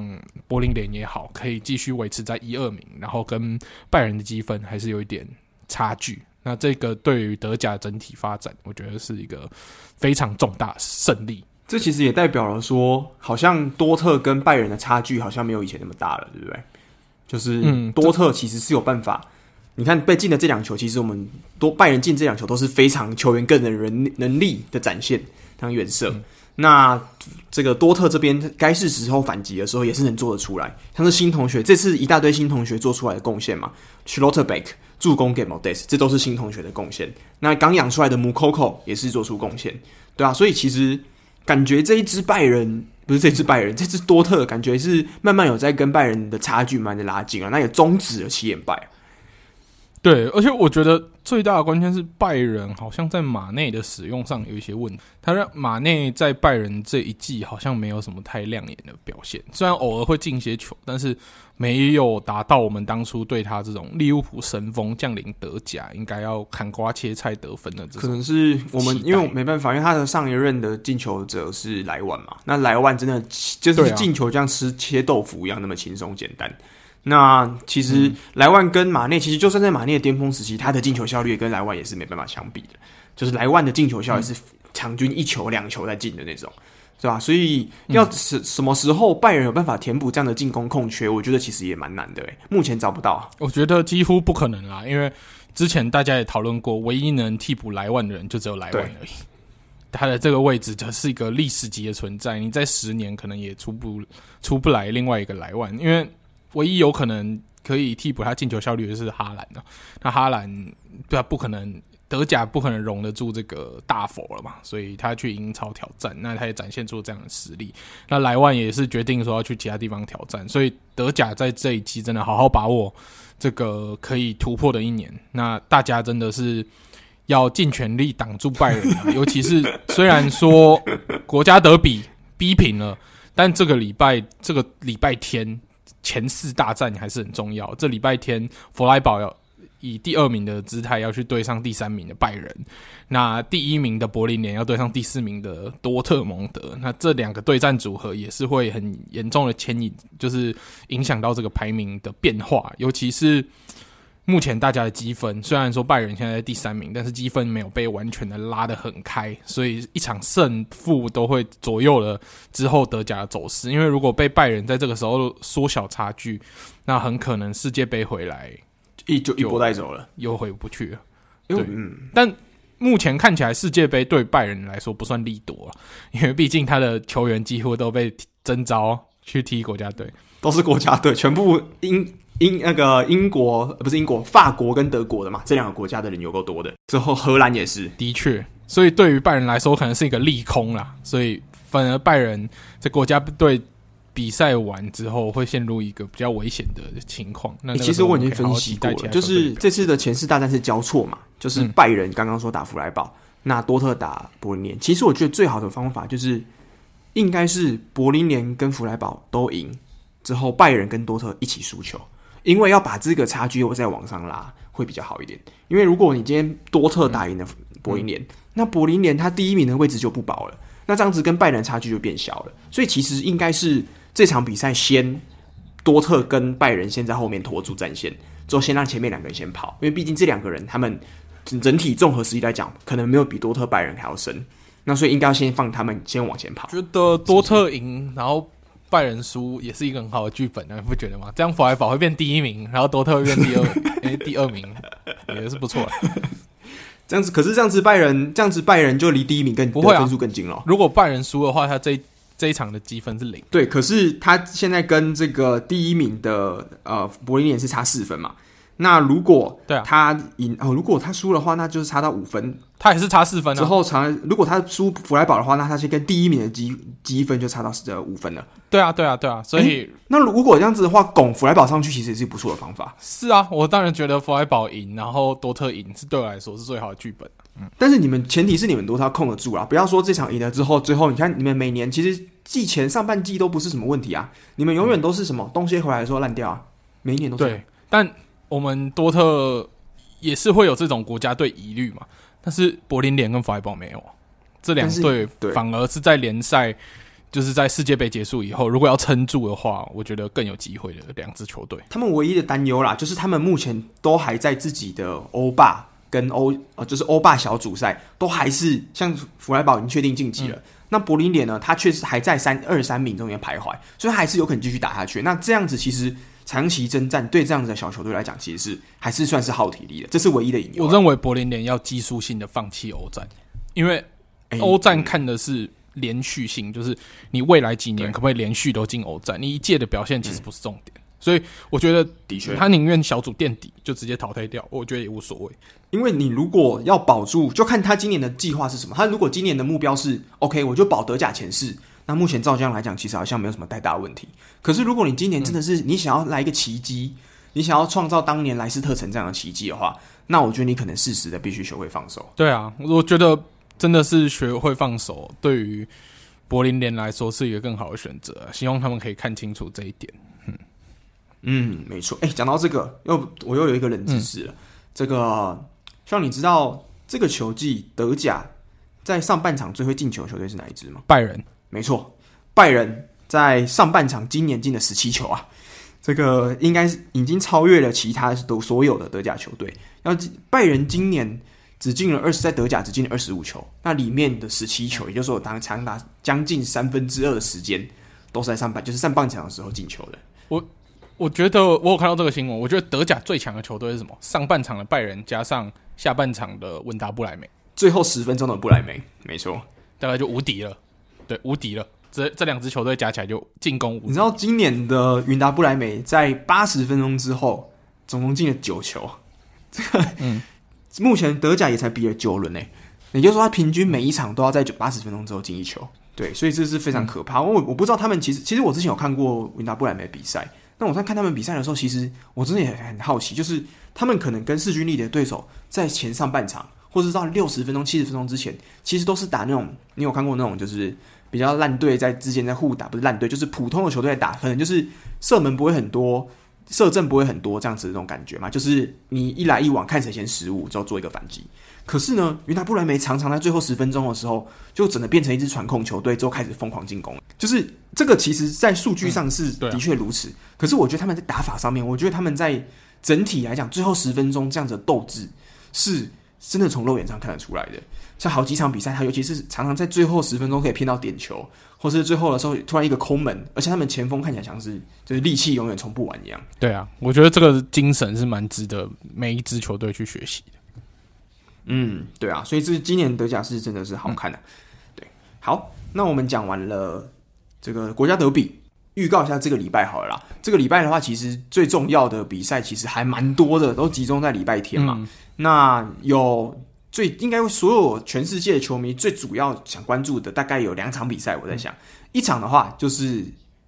柏林联也好，可以继续维持在一二名，然后跟拜仁的积分还是有一点差距。那这个对于德甲整体发展，我觉得是一个非常重大胜利。这其实也代表了说，好像多特跟拜仁的差距好像没有以前那么大了，对不对？就是多特其实是有办法。嗯、你看被进的这两球，其实我们多拜仁进这两球都是非常球员个人的人能力的展现，像远射。嗯、那这个多特这边该是时候反击的时候，也是能做得出来。像是新同学这次一大堆新同学做出来的贡献嘛，Schlotterbeck 助攻给 Modest，这都是新同学的贡献。那刚养出来的 Moukoko 也是做出贡献，对啊，所以其实。感觉这一支拜仁不是这支拜仁，这支多特感觉是慢慢有在跟拜仁的差距慢慢的拉近了，那也终止了七连败。对，而且我觉得最大的关键是拜仁好像在马内的使用上有一些问题。他让马内在拜仁这一季好像没有什么太亮眼的表现，虽然偶尔会进些球，但是没有达到我们当初对他这种利物浦神锋降临德甲应该要砍瓜切菜得分的这种。可能是我们因为没办法，因为他的上一任的进球者是莱万嘛，那莱万真的就是进球像吃切豆腐一样那么轻松简单。那其实莱万跟马内，其实就算在马内的巅峰时期，他的进球效率跟莱万也是没办法相比的。就是莱万的进球效率是场均一球两球在进的那种，是吧？所以要什什么时候拜仁有办法填补这样的进攻空缺，我觉得其实也蛮难的。诶，目前找不到，我觉得几乎不可能啦。因为之前大家也讨论过，唯一能替补莱万的人就只有莱万而已。他的这个位置就是一个历史级的存在，你在十年可能也出不出不来另外一个莱万，因为。唯一有可能可以替补他进球效率的是哈兰啊？那哈兰对啊，不可能德甲不可能容得住这个大佛了嘛，所以他去英超挑战，那他也展现出这样的实力。那莱万也是决定说要去其他地方挑战，所以德甲在这一期真的好好把握这个可以突破的一年。那大家真的是要尽全力挡住拜仁啊，尤其是虽然说国家德比逼平了，但这个礼拜这个礼拜天。前四大战还是很重要。这礼拜天，弗莱堡要以第二名的姿态要去对上第三名的拜仁，那第一名的柏林联要对上第四名的多特蒙德。那这两个对战组合也是会很严重的牵引，就是影响到这个排名的变化，尤其是。目前大家的积分虽然说拜仁现在在第三名，但是积分没有被完全的拉得很开，所以一场胜负都会左右了之后德甲的走势。因为如果被拜仁在这个时候缩小差距，那很可能世界杯回来一就一波带走了，又回不去了。对，嗯，但目前看起来世界杯对拜仁来说不算利多，因为毕竟他的球员几乎都被征召去踢国家队，都是国家队，全部英。英那个英国不是英国，法国跟德国的嘛，这两个国家的人有够多的。之后荷兰也是，的确，所以对于拜仁来说，可能是一个利空啦。所以反而拜仁在国家队比赛完之后，会陷入一个比较危险的情况。那，那其实我已经分析过了，就是这次的前四大战是交错嘛，就是拜仁刚刚说打弗莱堡，嗯、那多特打柏林联。其实我觉得最好的方法就是，应该是柏林联跟弗莱堡都赢之后，拜仁跟多特一起输球。因为要把这个差距又再往上拉，会比较好一点。因为如果你今天多特打赢了柏林联，嗯、那柏林联他第一名的位置就不保了，那这样子跟拜仁差距就变小了。所以其实应该是这场比赛先多特跟拜仁先在后面拖住战线，之后先让前面两个人先跑，因为毕竟这两个人他们整体综合实力来讲，可能没有比多特拜仁还要深。那所以应该要先放他们先往前跑。觉得多特赢，然后。拜仁输也是一个很好的剧本，你不觉得吗？这样弗莱堡会变第一名，然后多特会变第二，哎、欸，第二名也是不错。这样子，可是这样子拜仁，这样子拜仁就离第一名更不会啊，分数更近了。如果拜仁输的话，他这一这一场的积分是零。对，可是他现在跟这个第一名的呃柏林联是差四分嘛？那如果对啊，他赢哦，如果他输的话，那就是差到五分，他也是差四分啊。之后差，如果他输弗莱堡的话，那他就跟第一名的积积分就差到呃五分了。对啊，对啊，对啊。所以、欸、那如果这样子的话，拱弗莱堡上去其实也是不错的方法。是啊，我当然觉得弗莱堡赢，然后多特赢是对我来说是最好的剧本。嗯，但是你们前提是你们多特控得住啊，不要说这场赢了之后，最后你看你们每年其实季前上半季都不是什么问题啊，你们永远都是什么东西回来的时候烂掉啊，每一年都是。对，但。我们多特也是会有这种国家队疑虑嘛，但是柏林联跟弗莱堡没有，这两队反而是在联赛，就是在世界杯结束以后，如果要撑住的话，我觉得更有机会的两支球队。他们唯一的担忧啦，就是他们目前都还在自己的欧霸跟欧呃，就是欧霸小组赛都还是像弗莱堡已经确定晋级了，嗯、那柏林联呢，他确实还在三二三名中间徘徊，所以还是有可能继续打下去。那这样子其实。长期征战对这样子的小球队来讲，其实是还是算是耗体力的，这是唯一的隐忧。我认为柏林联要技术性的放弃欧战，因为欧战看的是连续性，就是你未来几年可不可以连续都进欧战，你一届的表现其实不是重点。所以我觉得，的确，他宁愿小组垫底就直接淘汰掉，我觉得也无所谓。因为你如果要保住，就看他今年的计划是什么。他如果今年的目标是 OK，我就保德甲前四。那目前照这样来讲，其实好像没有什么太大问题。可是如果你今年真的是你想要来一个奇迹，嗯、你想要创造当年莱斯特城这样的奇迹的话，那我觉得你可能适时的必须学会放手。对啊，我觉得真的是学会放手，对于柏林联来说是一个更好的选择。希望他们可以看清楚这一点。嗯，嗯，没错。哎、欸，讲到这个，又我又有一个冷知识了。嗯、这个，像你知道这个球季德甲在上半场最会进球的球队是哪一支吗？拜仁。没错，拜仁在上半场今年进了十七球啊，这个应该是已经超越了其他都所有的德甲球队。然后拜仁今年只进了二十，在德甲只进了二十五球，那里面的十七球，也就是说当长达将近三分之二的时间都是在上半，就是上半场的时候进球的。我我觉得我有看到这个新闻，我觉得德甲最强的球队是什么？上半场的拜仁加上下半场的温达不莱梅，最后十分钟的不莱梅，没错，大概就无敌了。对，无敌了！这这两支球队加起来就进攻无敌。你知道今年的云达不莱梅在八十分钟之后总共进了九球，这个嗯，目前德甲也才比了九轮呢。也就是说，他平均每一场都要在九八十分钟之后进一球。对，所以这是非常可怕。嗯、我我不知道他们其实，其实我之前有看过云达不莱梅比赛。那我在看他们比赛的时候，其实我真的也很好奇，就是他们可能跟势均力敌的对手在前上半场，或者是到六十分钟、七十分钟之前，其实都是打那种你有看过那种就是。比较烂队在之间在互打，不是烂队，就是普通的球队在打，可能就是射门不会很多，射正不会很多，这样子的这种感觉嘛。就是你一来一往，看谁先失误，之后做一个反击。可是呢，云达不莱梅常常在最后十分钟的时候，就整个变成一支传控球队，之后开始疯狂进攻。就是这个，其实在数据上是的确如此。嗯啊、可是我觉得他们在打法上面，我觉得他们在整体来讲，最后十分钟这样子的斗志，是真的从肉眼上看得出来的。像好几场比赛，他尤其是常常在最后十分钟可以骗到点球，或是最后的时候突然一个空门，而且他们前锋看起来像是就是力气永远冲不完一样。对啊，我觉得这个精神是蛮值得每一支球队去学习的。嗯，对啊，所以这今年德甲是真的是好看的、啊。嗯、对，好，那我们讲完了这个国家德比，预告一下这个礼拜好了啦。这个礼拜的话，其实最重要的比赛其实还蛮多的，都集中在礼拜天嘛。嗯、那有。最应该所有全世界的球迷最主要想关注的大概有两场比赛，我在想，一场的话就是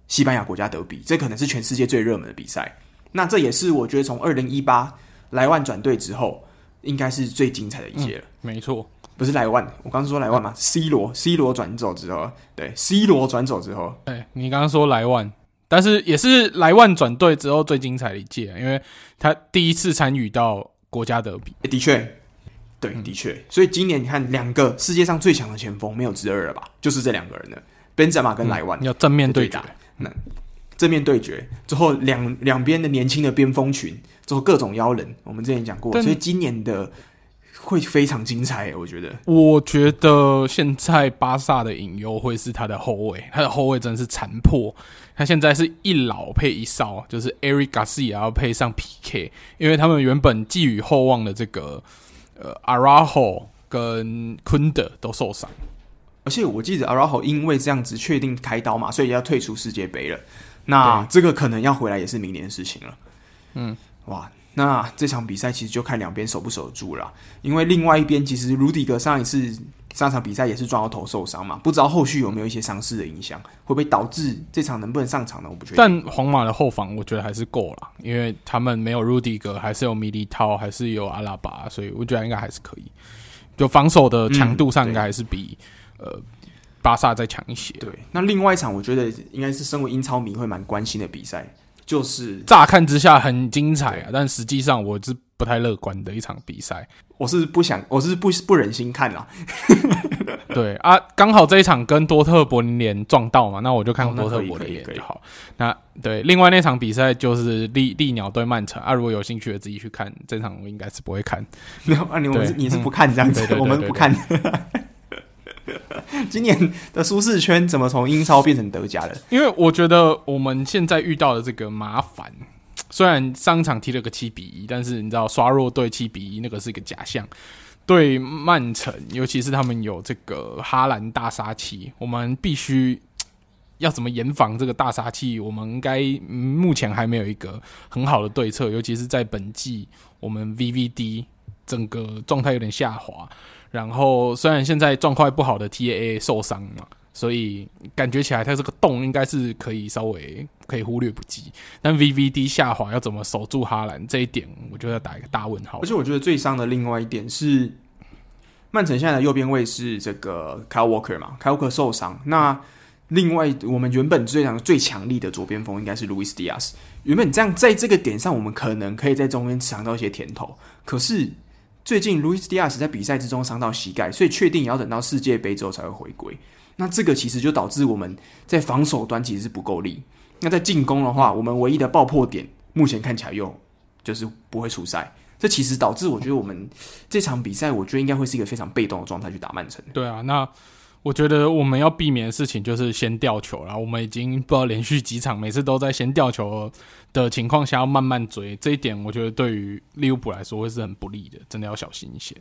西班牙国家德比，这可能是全世界最热门的比赛。那这也是我觉得从二零一八莱万转队之后，应该是最精彩的一届了。嗯、没错，不是莱万，我刚刚说莱万嘛，C 罗，C 罗转走之后，对，C 罗转走之后，对，你刚刚说莱万，但是也是莱万转队之后最精彩的一届，因为他第一次参与到国家德比，的确。对，的确，所以今年你看，两个世界上最强的前锋没有之二了吧？就是这两个人了，本泽马跟莱万、嗯、要正面对打，那正面对决之后，两两边的年轻的边锋群，之后各种妖人，我们之前讲过，所以今年的会非常精彩，我觉得。我觉得现在巴萨的隐忧会是他的后卫，他的后卫真的是残破，他现在是一老配一少，就是 Eric Garcia 也要配上 PK，因为他们原本寄予厚望的这个。呃，阿拉霍跟昆德都受伤，而且我记得阿拉霍因为这样子确定开刀嘛，所以要退出世界杯了。那这个可能要回来也是明年的事情了。嗯，哇，那这场比赛其实就看两边守不守得住了，因为另外一边其实鲁迪格上一次上场比赛也是撞到头受伤嘛，不知道后续有没有一些伤势的影响，会不会导致这场能不能上场呢？我不觉得。但皇马的后防我觉得还是够了，因为他们没有鲁迪格，还是有米利涛，还是有阿拉巴，所以我觉得应该还是可以。就防守的强度上，应该还是比、嗯、呃巴萨再强一些。对，那另外一场我觉得应该是身为英超迷会蛮关心的比赛。就是乍看之下很精彩啊，但实际上我是不太乐观的一场比赛。我是不想，我是不不忍心看啦。对啊，刚好这一场跟多特柏林联撞到嘛，那我就看多特柏林联就好。那对，另外那场比赛就是利利鸟对曼城啊，如果有兴趣的自己去看。这场我应该是不会看。没有啊，你我们你是不看这样子，我们不看。今年的舒适圈怎么从英超变成德甲了？因为我觉得我们现在遇到的这个麻烦，虽然上场踢了个七比一，但是你知道刷弱队七比一那个是一个假象。对曼城，尤其是他们有这个哈兰大杀器，我们必须要怎么严防这个大杀器？我们应该目前还没有一个很好的对策，尤其是在本季，我们 VVD 整个状态有点下滑。然后，虽然现在状况不好的 TAA 受伤嘛，所以感觉起来他这个洞应该是可以稍微可以忽略不计。但 VVD 下滑要怎么守住哈兰这一点，我就要打一个大问号。而且我觉得最伤的另外一点是，曼城现在的右边卫是这个 Kyle Walker 嘛，Kyle Walker 受伤。那另外我们原本最强最强力的左边锋应该是 Luis Diaz。原本这样在这个点上，我们可能可以在中间尝到一些甜头，可是。最近路易斯迪亚斯在比赛之中伤到膝盖，所以确定也要等到世界杯之后才会回归。那这个其实就导致我们在防守端其实是不够力。那在进攻的话，我们唯一的爆破点目前看起来又就是不会出赛。这其实导致我觉得我们这场比赛，我觉得应该会是一个非常被动的状态去打曼城。对啊，那。我觉得我们要避免的事情就是先掉球，然后我们已经不知道连续几场每次都在先掉球的情况下要慢慢追，这一点我觉得对于利物浦来说会是很不利的，真的要小心一些。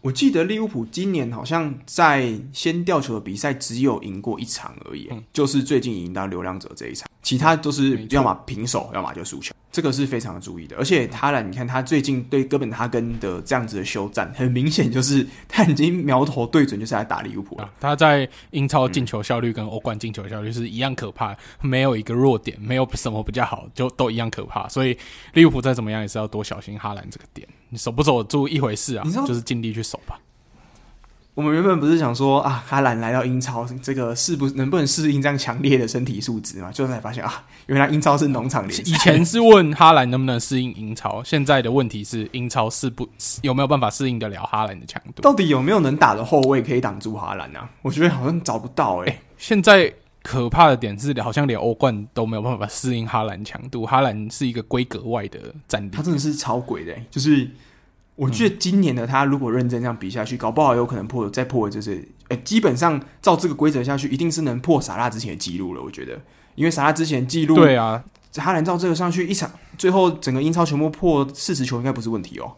我记得利物浦今年好像在先吊球的比赛只有赢过一场而已，嗯，就是最近赢到流浪者这一场，其他都是要么平手，要么就输球。这个是非常的注意的，而且哈兰，你看他最近对哥本哈根的这样子的休战，很明显就是 他已经苗头对准，就是来打利物浦了。他在英超进球效率跟欧冠进球效率是一样可怕，没有一个弱点，没有什么比较好，就都一样可怕。所以利物浦再怎么样也是要多小心哈兰这个点，你守不守住一回事啊，就是尽力去守吧。我们原本不是想说啊，哈兰来到英超，这个是不能不能适应这样强烈的身体素质嘛？最后才发现啊，原来英超是农场联赛。以前是问哈兰能不能适应英超，现在的问题是英超是不有没有办法适应得了哈兰的强度？到底有没有能打的后卫可以挡住哈兰呢？我觉得好像找不到哎、欸。现在可怕的点是，好像连欧冠都没有办法适应哈兰强度。哈兰是一个规格外的战力，他真的是超鬼的、欸，就是。我觉得今年的他如果认真这样比下去，搞不好有可能破再破，就是呃，基本上照这个规则下去，一定是能破萨拉之前的记录了。我觉得，因为萨拉之前记录，对啊，哈兰照这个上去一场，最后整个英超全部破四十球，应该不是问题哦。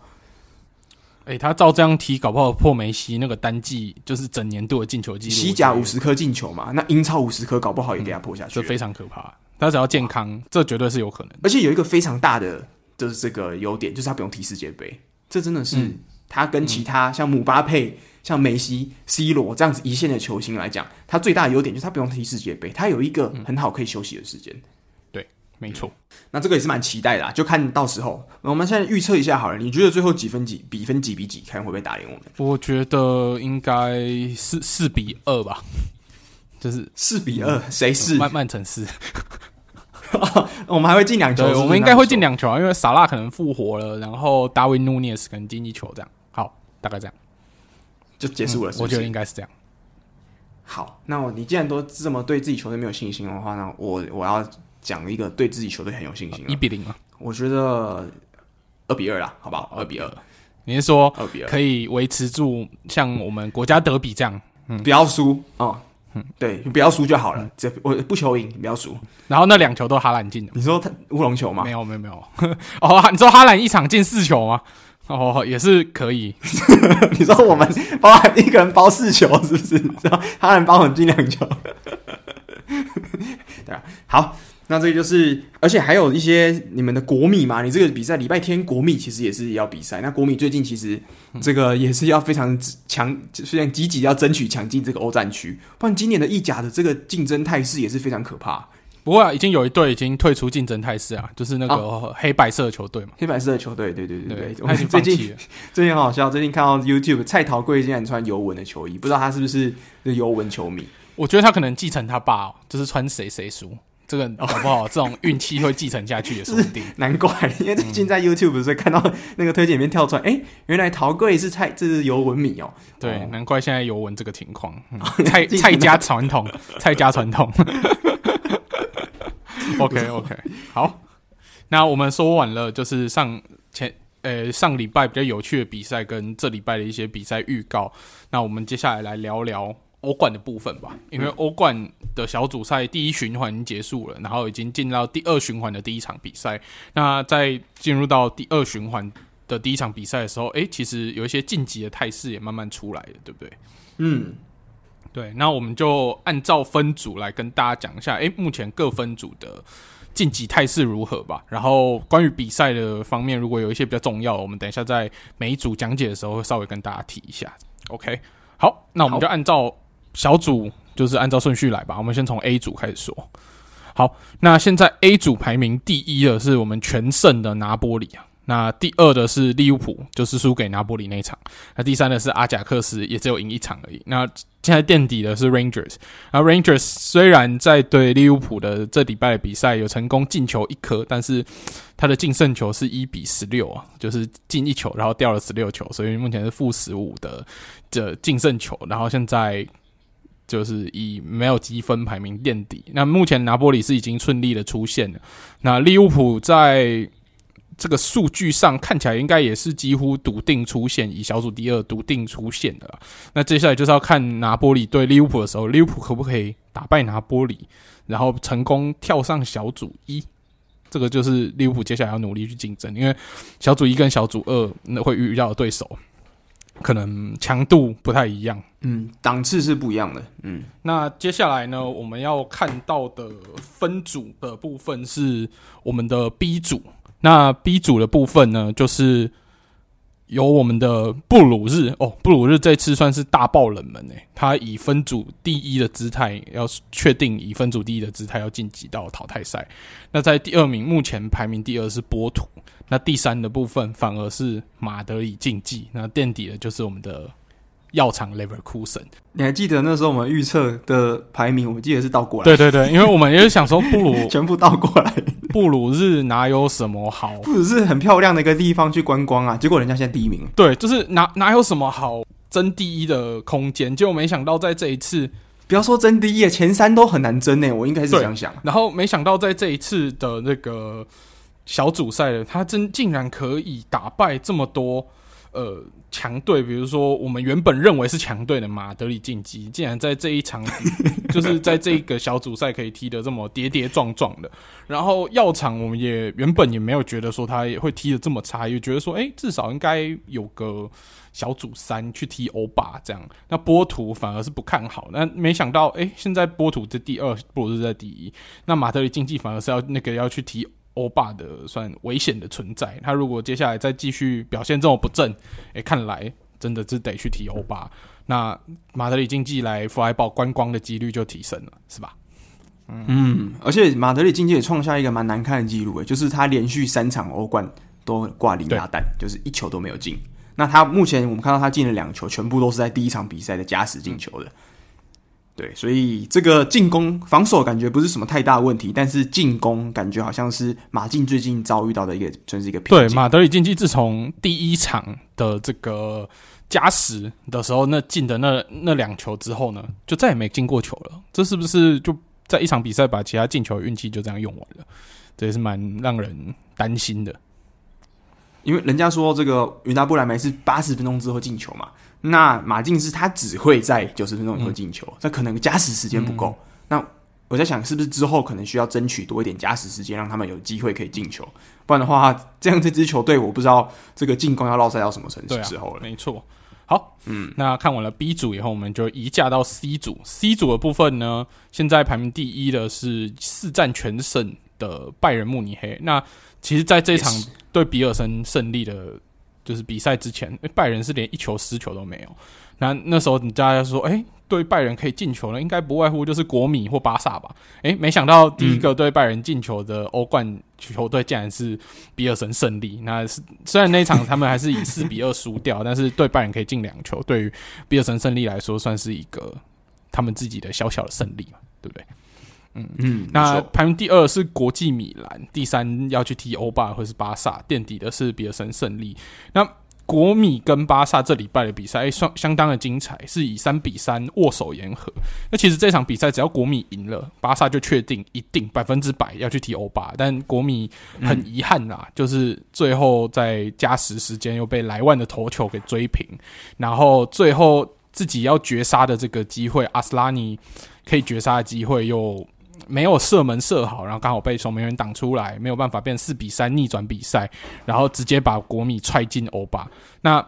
哎、欸，他照这样踢，搞不好破梅西那个单季就是整年度的进球记录。西甲五十颗进球嘛，那英超五十颗，搞不好也给他破下去，这、嗯、非常可怕。他只要健康，这绝对是有可能。而且有一个非常大的就是这个优点，就是他不用踢世界杯。这真的是他跟其他像姆巴佩、像梅西、C 罗这样子一线的球星来讲，他最大的优点就是他不用踢世界杯，他有一个很好可以休息的时间。对，没错。那这个也是蛮期待的，就看到时候。我们现在预测一下好了，你觉得最后几分几比分几比几，看会不会打赢我们？我觉得应该是四比二吧，就是四比二，谁是曼曼城是？我们还会进两球，我们应该会进两球啊，因为萨拉可能复活了，然后达维努涅斯可能进一球，这样。好，大概这样。就结束了？我觉得应该是这样。好，那我你既然都这么对自己球队没有信心的话，那我我要讲一个对自己球队很有信心，一比零啊，我觉得二比二啦，好不好？二比二，你是说二比二。可以维持住像我们国家德比这样，嗯，不要输哦。嗯，对，你不要输就好了。这我不求赢，你不要输。然后那两球都哈兰进的。你说他乌龙球吗？没有，没有，没有。哦，你说哈兰一场进四球吗？哦，也是可以。你说我们包一个人包四球，是不是？你知道哈兰包我们进两球。对啊，好，那这个就是，而且还有一些你们的国米嘛，你这个比赛礼拜天国米其实也是要比赛。那国米最近其实这个也是要非常强，虽然积极要争取抢进这个欧战区，不然今年的意甲的这个竞争态势也是非常可怕。不过啊，已经有一队已经退出竞争态势啊，就是那个黑白色的球队嘛。黑白色的球队，对对对对，对我们最近 最近很好笑，最近看到 YouTube 蔡桃贵竟然穿尤文的球衣，不知道他是不是尤文球迷？我觉得他可能继承他爸，哦，就是穿谁谁输。这个好不好，这种运气会继承下去也说不定。难怪，因为最近在 YouTube 不是看到那个推荐里面跳出来，哎、嗯，原来陶贵是蔡，这是尤文米哦。对，哦、难怪现在尤文这个情况，嗯、蔡蔡家传统，蔡家传统。OK OK，好，那我们说完了，就是上前呃上礼拜比较有趣的比赛，跟这礼拜的一些比赛预告。那我们接下来来聊聊。欧冠的部分吧，因为欧冠的小组赛第一循环结束了，然后已经进到第二循环的第一场比赛。那在进入到第二循环的第一场比赛的时候，诶，其实有一些晋级的态势也慢慢出来了，对不对？嗯，对。那我们就按照分组来跟大家讲一下，诶，目前各分组的晋级态势如何吧。然后关于比赛的方面，如果有一些比较重要，我们等一下在每一组讲解的时候会稍微跟大家提一下。OK，好，那我们就按照。小组就是按照顺序来吧，我们先从 A 组开始说。好，那现在 A 组排名第一的是我们全胜的拿波里啊，那第二的是利物浦，就是输给拿波里那一场。那第三的是阿贾克斯，也只有赢一场而已。那现在垫底的是 Rangers，然后 Rangers 虽然在对利物浦的这礼拜的比赛有成功进球一颗，但是他的净胜球是一比十六啊，就是进一球然后掉了十六球，所以目前是负十五的这净胜球，然后现在。就是以没有积分排名垫底。那目前拿波里是已经顺利的出现了。那利物浦在这个数据上看起来应该也是几乎笃定出现，以小组第二笃定出现的。那接下来就是要看拿波里对利物浦的时候，利物浦可不可以打败拿波里，然后成功跳上小组一。这个就是利物浦接下来要努力去竞争，因为小组一跟小组二那会遇到的对手。可能强度不太一样，嗯，档次是不一样的，嗯。那接下来呢，我们要看到的分组的部分是我们的 B 组。那 B 组的部分呢，就是有我们的布鲁日哦，布鲁日这次算是大爆冷门诶，他以分组第一的姿态，要确定以分组第一的姿态要晋级到淘汰赛。那在第二名，目前排名第二是波图。那第三的部分反而是马德里竞技，那垫底的就是我们的药厂 Leverkusen。你还记得那时候我们预测的排名？我记得是倒过来。对对对，因为我们也是想说布鲁 全部倒过来，布鲁日哪有什么好？布鲁日很漂亮的一个地方去观光啊，结果人家现在第一名。对，就是哪哪有什么好争第一的空间？结果没想到在这一次，不要说争第一，前三都很难争呢。我应该是这样想。然后没想到在这一次的那个。小组赛的他真竟然可以打败这么多呃强队，比如说我们原本认为是强队的马德里竞技，竟然在这一场 就是在这个小组赛可以踢得这么跌跌撞撞的。然后药厂我们也原本也没有觉得说他也会踢得这么差，也觉得说诶、至少应该有个小组三去踢欧巴这样。那波图反而是不看好，那没想到诶、现在波图在第二，不如是在第一。那马德里竞技反而是要那个要去踢。欧霸的算危险的存在，他如果接下来再继续表现这么不正，诶、欸，看来真的是得去提欧霸。那马德里竞技来弗莱堡观光的几率就提升了，是吧？嗯，嗯，而且马德里竞技也创下一个蛮难看的记录，诶，就是他连续三场欧冠都挂零鸭蛋，就是一球都没有进。那他目前我们看到他进了两球，全部都是在第一场比赛的加时进球的。嗯对，所以这个进攻防守感觉不是什么太大问题，但是进攻感觉好像是马竞最近遭遇到的一个，算是一个瓶颈。对，马德里竞技自从第一场的这个加时的时候，那进的那那两球之后呢，就再也没进过球了。这是不是就在一场比赛把其他进球的运气就这样用完了？这也是蛮让人担心的。因为人家说这个云达不莱梅是八十分钟之后进球嘛。那马竞是他只会在九十分钟以后进球，这、嗯、可能加时时间不够。嗯、那我在想，是不是之后可能需要争取多一点加时时间，让他们有机会可以进球？不然的话，这样这支球队我不知道这个进攻要落赛到什么程度之后了。没错。好，嗯，那看完了 B 组以后，我们就移驾到 C 组。C 组的部分呢，现在排名第一的是四战全胜的拜仁慕尼黑。那其实，在这场对比尔森胜利的，就是比赛之前，拜仁是连一球失球都没有。那那时候，你大家说，哎、欸。对拜仁可以进球了，应该不外乎就是国米或巴萨吧？诶，没想到第一个对拜仁进球的欧冠球队竟然是比尔森胜利。那是虽然那一场他们还是以四比二输掉，但是对拜仁可以进两球，对于比尔森胜利来说算是一个他们自己的小小的胜利嘛，对不对？嗯嗯。那排名第二是国际米兰，第三要去踢欧霸或是巴萨，垫底的是比尔森胜利。那国米跟巴萨这礼拜的比赛，相相当的精彩，是以三比三握手言和。那其实这场比赛只要国米赢了，巴萨就确定一定百分之百要去踢欧巴。但国米很遗憾啦，就是最后在加时时间又被莱万的头球给追平，然后最后自己要绝杀的这个机会，阿斯拉尼可以绝杀的机会又。没有射门射好，然后刚好被守门员挡出来，没有办法变四比三逆转比赛，然后直接把国米踹进欧巴。那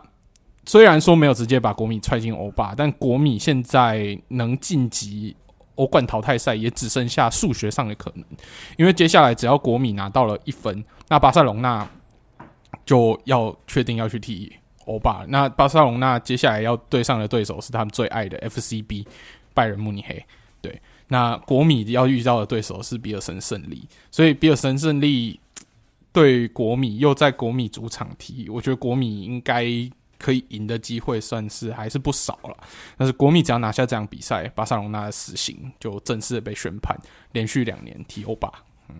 虽然说没有直接把国米踹进欧巴，但国米现在能晋级欧冠淘汰赛也只剩下数学上的可能，因为接下来只要国米拿到了一分，那巴塞隆纳就要确定要去踢欧巴。那巴塞隆纳接下来要对上的对手是他们最爱的 FCB 拜仁慕尼黑，对。那国米要遇到的对手是比尔森胜利，所以比尔森胜利对国米又在国米主场踢，我觉得国米应该可以赢的机会算是还是不少了。但是国米只要拿下这场比赛，巴塞隆纳的死刑就正式被宣判，连续两年踢欧霸。嗯，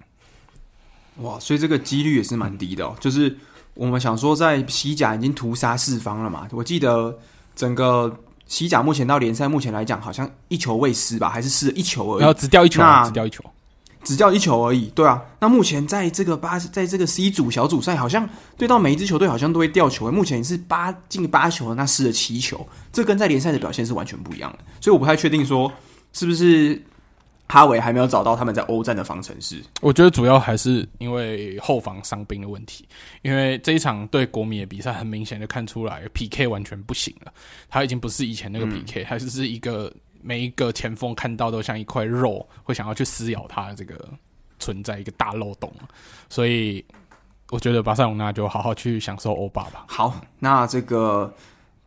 哇，所以这个几率也是蛮低的哦。就是我们想说，在西甲已经屠杀四方了嘛，我记得整个。西甲目前到联赛目前来讲，好像一球未失吧，还是失了一球而已。然后只掉一球，只掉一球，只掉一球而已。对啊，那目前在这个八，在这个 C 组小组赛，好像对到每一支球队好像都会掉球。目前是八进八球，那失了七球，这跟在联赛的表现是完全不一样的。所以我不太确定说是不是。哈维还没有找到他们在欧战的方程式。我觉得主要还是因为后防伤兵的问题。因为这一场对国米的比赛，很明显的看出来 PK 完全不行了。他已经不是以前那个 PK，还是是一个每一个前锋看到都像一块肉，会想要去撕咬他的这个存在一个大漏洞。所以我觉得巴塞隆纳就好好去享受欧霸吧。好，那这个。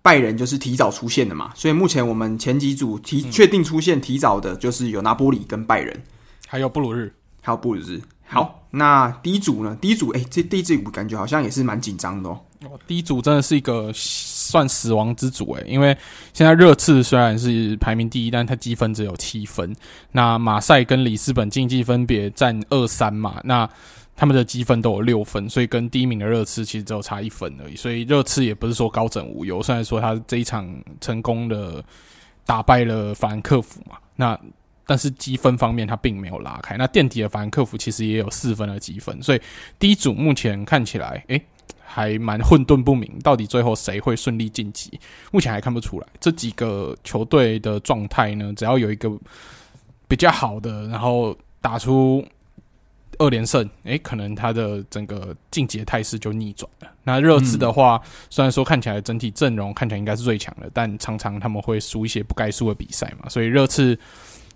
拜仁就是提早出现的嘛，所以目前我们前几组提确定出现提早的，就是有拿波里跟拜仁，还有布鲁日，还有布鲁日。好，嗯、那第一组呢？第一组，哎、欸，这第一组感觉好像也是蛮紧张的哦。第一组真的是一个算死亡之组哎，因为现在热刺虽然是排名第一，但它积分只有七分。那马赛跟里斯本竞技分别占二三嘛，那。他们的积分都有六分，所以跟第一名的热刺其实只有差一分而已。所以热刺也不是说高枕无忧，虽然说他这一场成功的打败了法兰克福嘛，那但是积分方面他并没有拉开。那垫底的法兰克福其实也有四分的积分，所以第一组目前看起来，诶、还蛮混沌不明，到底最后谁会顺利晋级，目前还看不出来。这几个球队的状态呢，只要有一个比较好的，然后打出。二连胜，诶、可能他的整个晋级的态势就逆转了。那热刺的话，虽然说看起来整体阵容看起来应该是最强的，但常常他们会输一些不该输的比赛嘛。所以热刺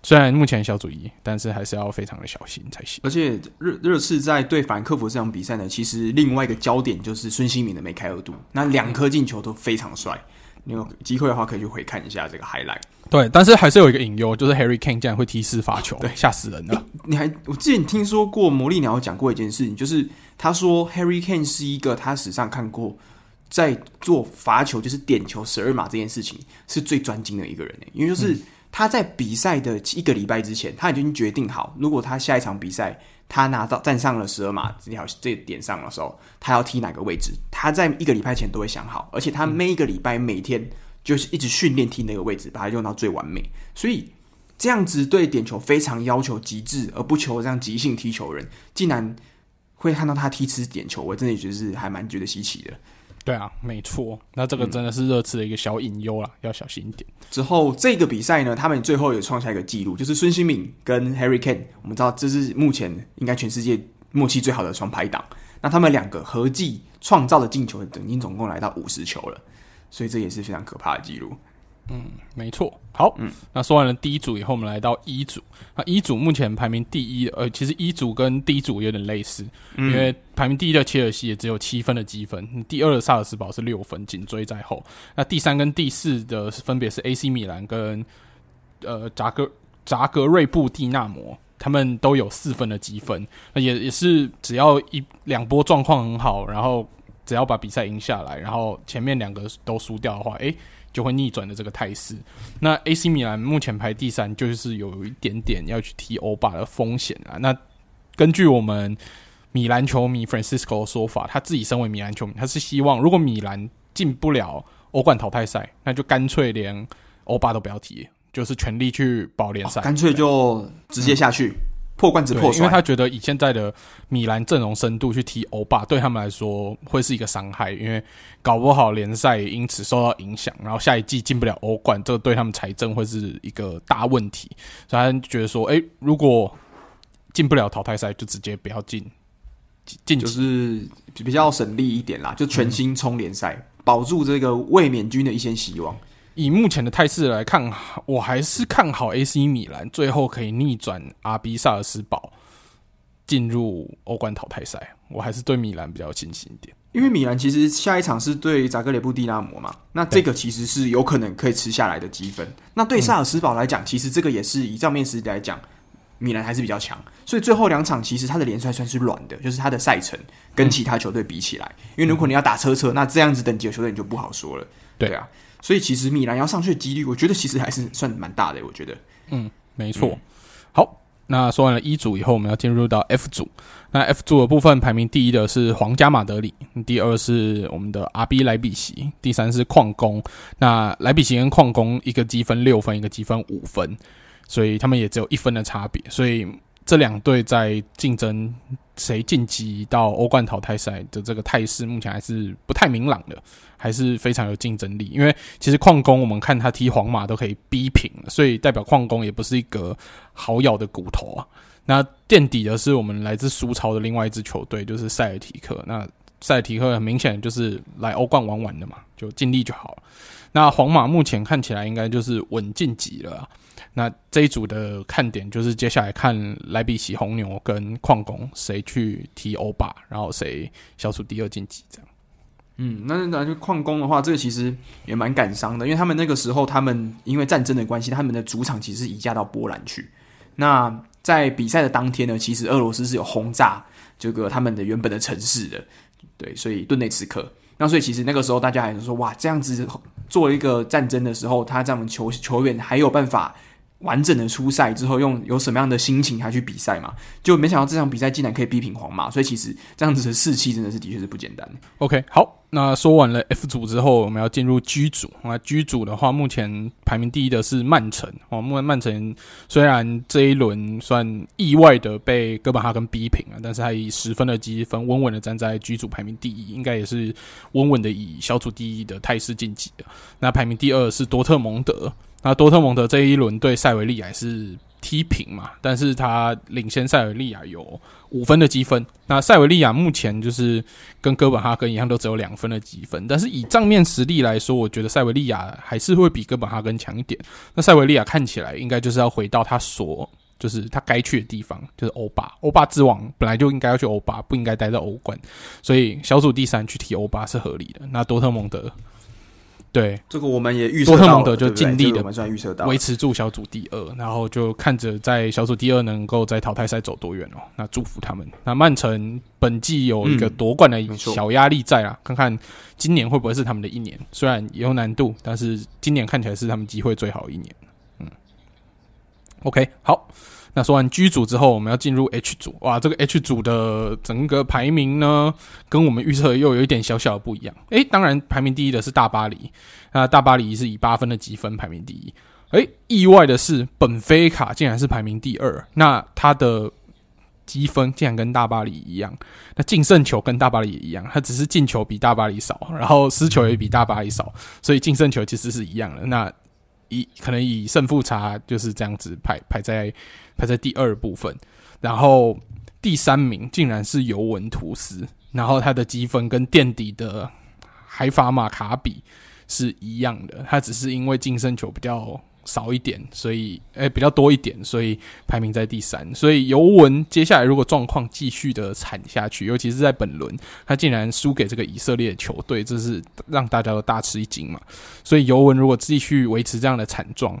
虽然目前小组一，但是还是要非常的小心才行。而且热热刺在对法兰克福这场比赛呢，其实另外一个焦点就是孙兴慜的梅开二度，那两颗进球都非常帅。你有机会的话，可以去回看一下这个 highlight。对，但是还是有一个隐忧，就是 Harry Kane 竟然会踢四罚球，对，吓死人了。你还我之前听说过魔力鸟讲过一件事情，就是他说 Harry Kane 是一个他史上看过在做罚球，就是点球十二码这件事情是最专精的一个人。因为就是他在比赛的一个礼拜之前，他已经决定好，如果他下一场比赛。他拿到站上了十二码这条这点上的时候，他要踢哪个位置？他在一个礼拜前都会想好，而且他每一个礼拜每天就是一直训练踢那个位置，把它用到最完美。所以这样子对点球非常要求极致，而不求这样即兴踢球人，竟然会看到他踢吃点球，我真的觉得是还蛮觉得稀奇的。对啊，没错，那这个真的是热刺的一个小隐忧啦，要小心一点。之后这个比赛呢，他们最后也创下一个记录，就是孙兴敏跟 Harry Kane，我们知道这是目前应该全世界默契最好的双排档。那他们两个合计创造的进球，等于总共来到五十球了。所以这也是非常可怕的记录。嗯，没错。好，嗯，那说完了第一组以后，我们来到一组。那一组目前排名第一的，呃，其实一组跟第一组有点类似，嗯、因为排名第一的切尔西也只有七分的积分，第二的萨尔斯堡是六分，紧追在后。那第三跟第四的分别是 AC 米兰跟呃扎格扎格瑞布蒂纳摩，他们都有四分的积分。那也也是只要一两波状况很好，然后只要把比赛赢下来，然后前面两个都输掉的话，诶、欸。就会逆转的这个态势。那 AC 米兰目前排第三，就是有一点点要去踢欧霸的风险啊。那根据我们米兰球迷 Francisco 的说法，他自己身为米兰球迷，他是希望如果米兰进不了欧冠淘汰赛，那就干脆连欧霸都不要踢，就是全力去保联赛，干脆就直接下去。破罐子破摔，因为他觉得以现在的米兰阵容深度去踢欧霸，对他们来说会是一个伤害，因为搞不好联赛因此受到影响，然后下一季进不了欧冠，这个对他们财政会是一个大问题。所以他觉得说，哎、欸，如果进不了淘汰赛，就直接不要进，进就是比较省力一点啦，就全心冲联赛，嗯、保住这个卫冕军的一线希望。以目前的态势来看，我还是看好 AC 米兰最后可以逆转阿比萨尔斯堡进入欧冠淘汰赛。我还是对米兰比较有信心一点，因为米兰其实下一场是对扎格雷布蒂拉摩嘛，那这个其实是有可能可以吃下来的积分。那对萨尔斯堡来讲，其实这个也是以账面实力来讲，米兰还是比较强。所以最后两场其实他的联赛算是软的，就是他的赛程跟其他球队比起来，因为如果你要打车车，那这样子等级的球队你就不好说了。对啊。所以其实米兰要上去的几率，我觉得其实还是算蛮大的。我觉得，嗯，没错。好，那说完了 E 组以后，我们要进入到 F 组。那 F 组的部分排名第一的是皇家马德里，第二是我们的 RB 莱比锡，第三是矿工。那莱比锡跟矿工一个积分六分，一个积分五分，所以他们也只有一分的差别。所以这两队在竞争谁晋级到欧冠淘汰赛的这个态势，目前还是不太明朗的。还是非常有竞争力，因为其实矿工我们看他踢皇马都可以逼平，所以代表矿工也不是一个好咬的骨头啊。那垫底的是我们来自苏超的另外一支球队，就是塞尔提克。那塞尔提克很明显就是来欧冠玩玩的嘛，就尽力就好了。那皇马目前看起来应该就是稳晋级了。那这一组的看点就是接下来看莱比锡红牛跟矿工谁去踢欧霸，然后谁小组第二晋级这样。嗯，那那就矿工的话，这个其实也蛮感伤的，因为他们那个时候，他们因为战争的关系，他们的主场其实是移驾到波兰去。那在比赛的当天呢，其实俄罗斯是有轰炸这个他们的原本的城市的，对，所以顿内茨克。那所以其实那个时候大家还是说，哇，这样子做一个战争的时候，他这样球球员还有办法。完整的出赛之后，用有什么样的心情还去比赛嘛？就没想到这场比赛竟然可以逼平皇马，所以其实这样子的士气真的是的确是不简单。OK，好，那说完了 F 组之后，我们要进入 G 组。那 G 组的话，目前排名第一的是曼城。哦，目前曼城虽然这一轮算意外的被哥本哈根逼平了，但是他以十分的积分稳稳的站在 G 组排名第一，应该也是稳稳的以小组第一的态势晋级的。那排名第二是多特蒙德。那多特蒙德这一轮对塞维利亚是踢平嘛，但是他领先塞维利亚有五分的积分。那塞维利亚目前就是跟哥本哈根一样，都只有两分的积分。但是以账面实力来说，我觉得塞维利亚还是会比哥本哈根强一点。那塞维利亚看起来应该就是要回到他所就是他该去的地方，就是欧巴。欧巴之王本来就应该要去欧巴，不应该待在欧冠。所以小组第三去踢欧巴是合理的。那多特蒙德。对，这个我们也预测多特蒙德就尽力的维持住小组第二，然后就看着在小组第二能够在淘汰赛走多远哦。那祝福他们。那曼城本季有一个夺冠的小压力在啊，看看今年会不会是他们的一年。虽然也有难度，但是今年看起来是他们机会最好的一年。嗯，OK，好。那说完 G 组之后，我们要进入 H 组。哇，这个 H 组的整个排名呢，跟我们预测又有一点小小的不一样。诶，当然排名第一的是大巴黎，那大巴黎是以八分的积分排名第一。诶，意外的是，本菲卡竟然是排名第二，那他的积分竟然跟大巴黎一样，那净胜球跟大巴黎也一样，他只是进球比大巴黎少，然后失球也比大巴黎少，所以净胜球其实是一样的。那以可能以胜负差就是这样子排排在。排在第二部分，然后第三名竟然是尤文图斯，然后他的积分跟垫底的海法马卡比是一样的，他只是因为净胜球比较少一点，所以诶、比较多一点，所以排名在第三。所以尤文接下来如果状况继续的惨下去，尤其是在本轮，他竟然输给这个以色列球队，这是让大家都大吃一惊嘛。所以尤文如果继续维持这样的惨状，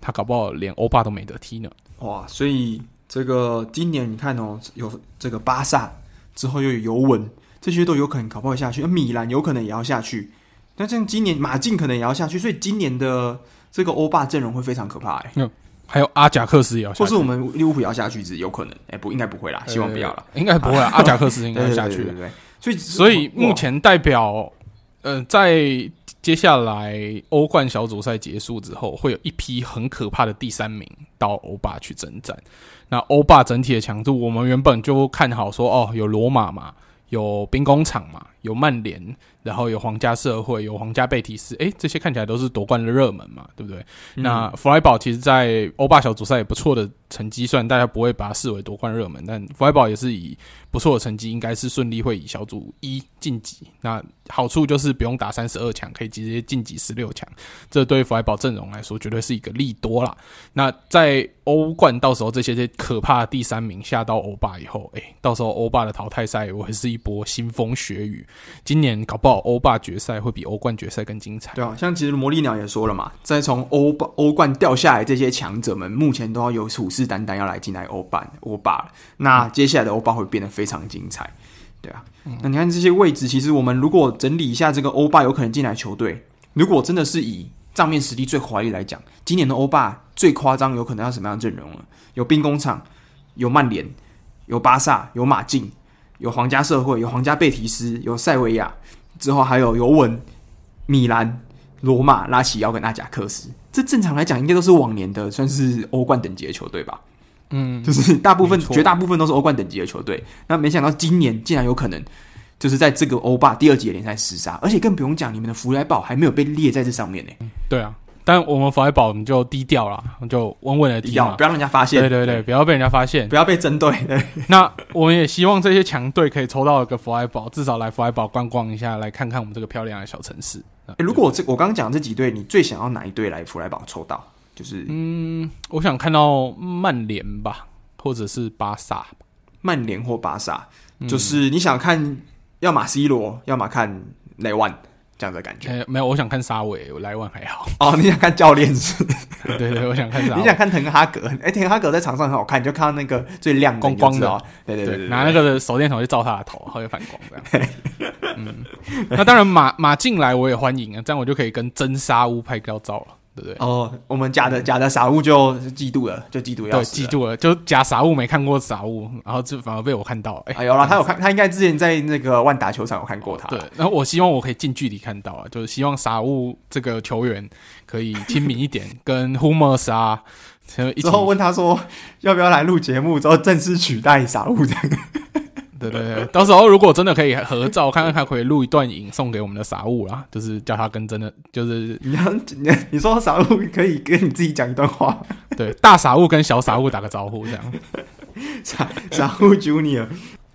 他搞不好连欧霸都没得踢呢。哇！所以这个今年你看哦，有这个巴萨之后又有尤文，这些都有可能搞不好下去。米兰有可能也要下去，那像今年马竞可能也要下去，所以今年的。这个欧霸阵容会非常可怕哎、欸，还有阿贾克斯也要下去，或是我们利物浦也要下去，只有可能哎、欸，不应该不会啦，希望不要啦，应该不会啦，阿贾克斯应该下去，对 对，对，对，对，所以所以目前代表呃，在接下来欧冠小组赛结束之后，会有一批很可怕的第三名到欧霸去征战。那欧霸整体的强度，我们原本就看好说哦，有罗马嘛，有兵工厂嘛，有曼联。然后有皇家社会，有皇家贝蒂斯，诶，这些看起来都是夺冠的热门嘛，对不对？嗯、那弗莱堡其实，在欧霸小组赛也不错的成绩，虽然大家不会把它视为夺冠热门，但弗莱堡也是以不错的成绩，应该是顺利会以小组一晋级。那好处就是不用打三十二强，可以直接晋级十六强，这对弗莱堡阵容来说绝对是一个利多啦。那在欧冠到时候这些些可怕的第三名下到欧霸以后，诶，到时候欧霸的淘汰赛会是一波腥风血雨。今年搞不好。欧霸决赛会比欧冠决赛更精彩。对啊，像其实魔力鸟也说了嘛，在从欧霸欧冠掉下来这些强者们，目前都要有虎视眈眈要来进来欧霸欧霸了。那接下来的欧霸会变得非常精彩。对啊，嗯、那你看这些位置，其实我们如果整理一下这个欧霸有可能进来球队，如果真的是以账面实力最华丽来讲，今年的欧霸最夸张有可能要什么样的阵容了？有兵工厂，有曼联，有巴萨，有马竞，有皇家社会，有皇家贝提斯，有塞维亚。之后还有尤文、米兰、罗马、拉齐奥跟阿贾克斯，这正常来讲应该都是往年的算是欧冠等级的球队吧？嗯，就是大部分、绝大部分都是欧冠等级的球队。那没想到今年竟然有可能就是在这个欧霸第二级联赛厮杀，而且更不用讲，你们的弗莱堡还没有被列在这上面呢。对啊。但我们弗莱堡，我们就低调了，就稳稳的低调，不要让人家发现。对对对，对不要被人家发现，不要被针对。对，那我们也希望这些强队可以抽到一个弗莱堡，至少来弗莱堡观光一下，来看看我们这个漂亮的小城市。欸、如果我这我刚刚讲这几队，你最想要哪一队来弗莱堡抽到？就是嗯，我想看到曼联吧，或者是巴萨，曼联或巴萨，就是你想看，要么 C 罗，要么看雷万。这样的感觉、欸，没有，我想看沙尾，我莱万还好。哦，你想看教练是？对，对对，我想看。你想看滕哈格？哎、欸，滕哈格在场上很好看，你就看到那个最亮光光的，对对对，对，对，拿那个手电筒去照他的头，他会反光这样。嗯，那当然马马进来我也欢迎啊，这样我就可以跟真沙乌拍高照了。对对哦，我们假的假的傻物就嫉妒了，就嫉妒要死，对，嫉妒了，就假傻物没看过傻物，然后就反而被我看到。哎、欸，有啦，他有看，他应该之前在那个万达球场有看过他。对，然后我希望我可以近距离看到啊，就是希望傻物这个球员可以亲民一点，跟 Hummers 啊，之后问他说要不要来录节目，之后正式取代傻物这样。对对对，到时候如果真的可以合照，看看他可以录一段影送给我们的傻物啦，就是叫他跟真的，就是你要你你说傻物可以跟你自己讲一段话，对，大傻物跟小傻物打个招呼这样，傻傻物 Junior。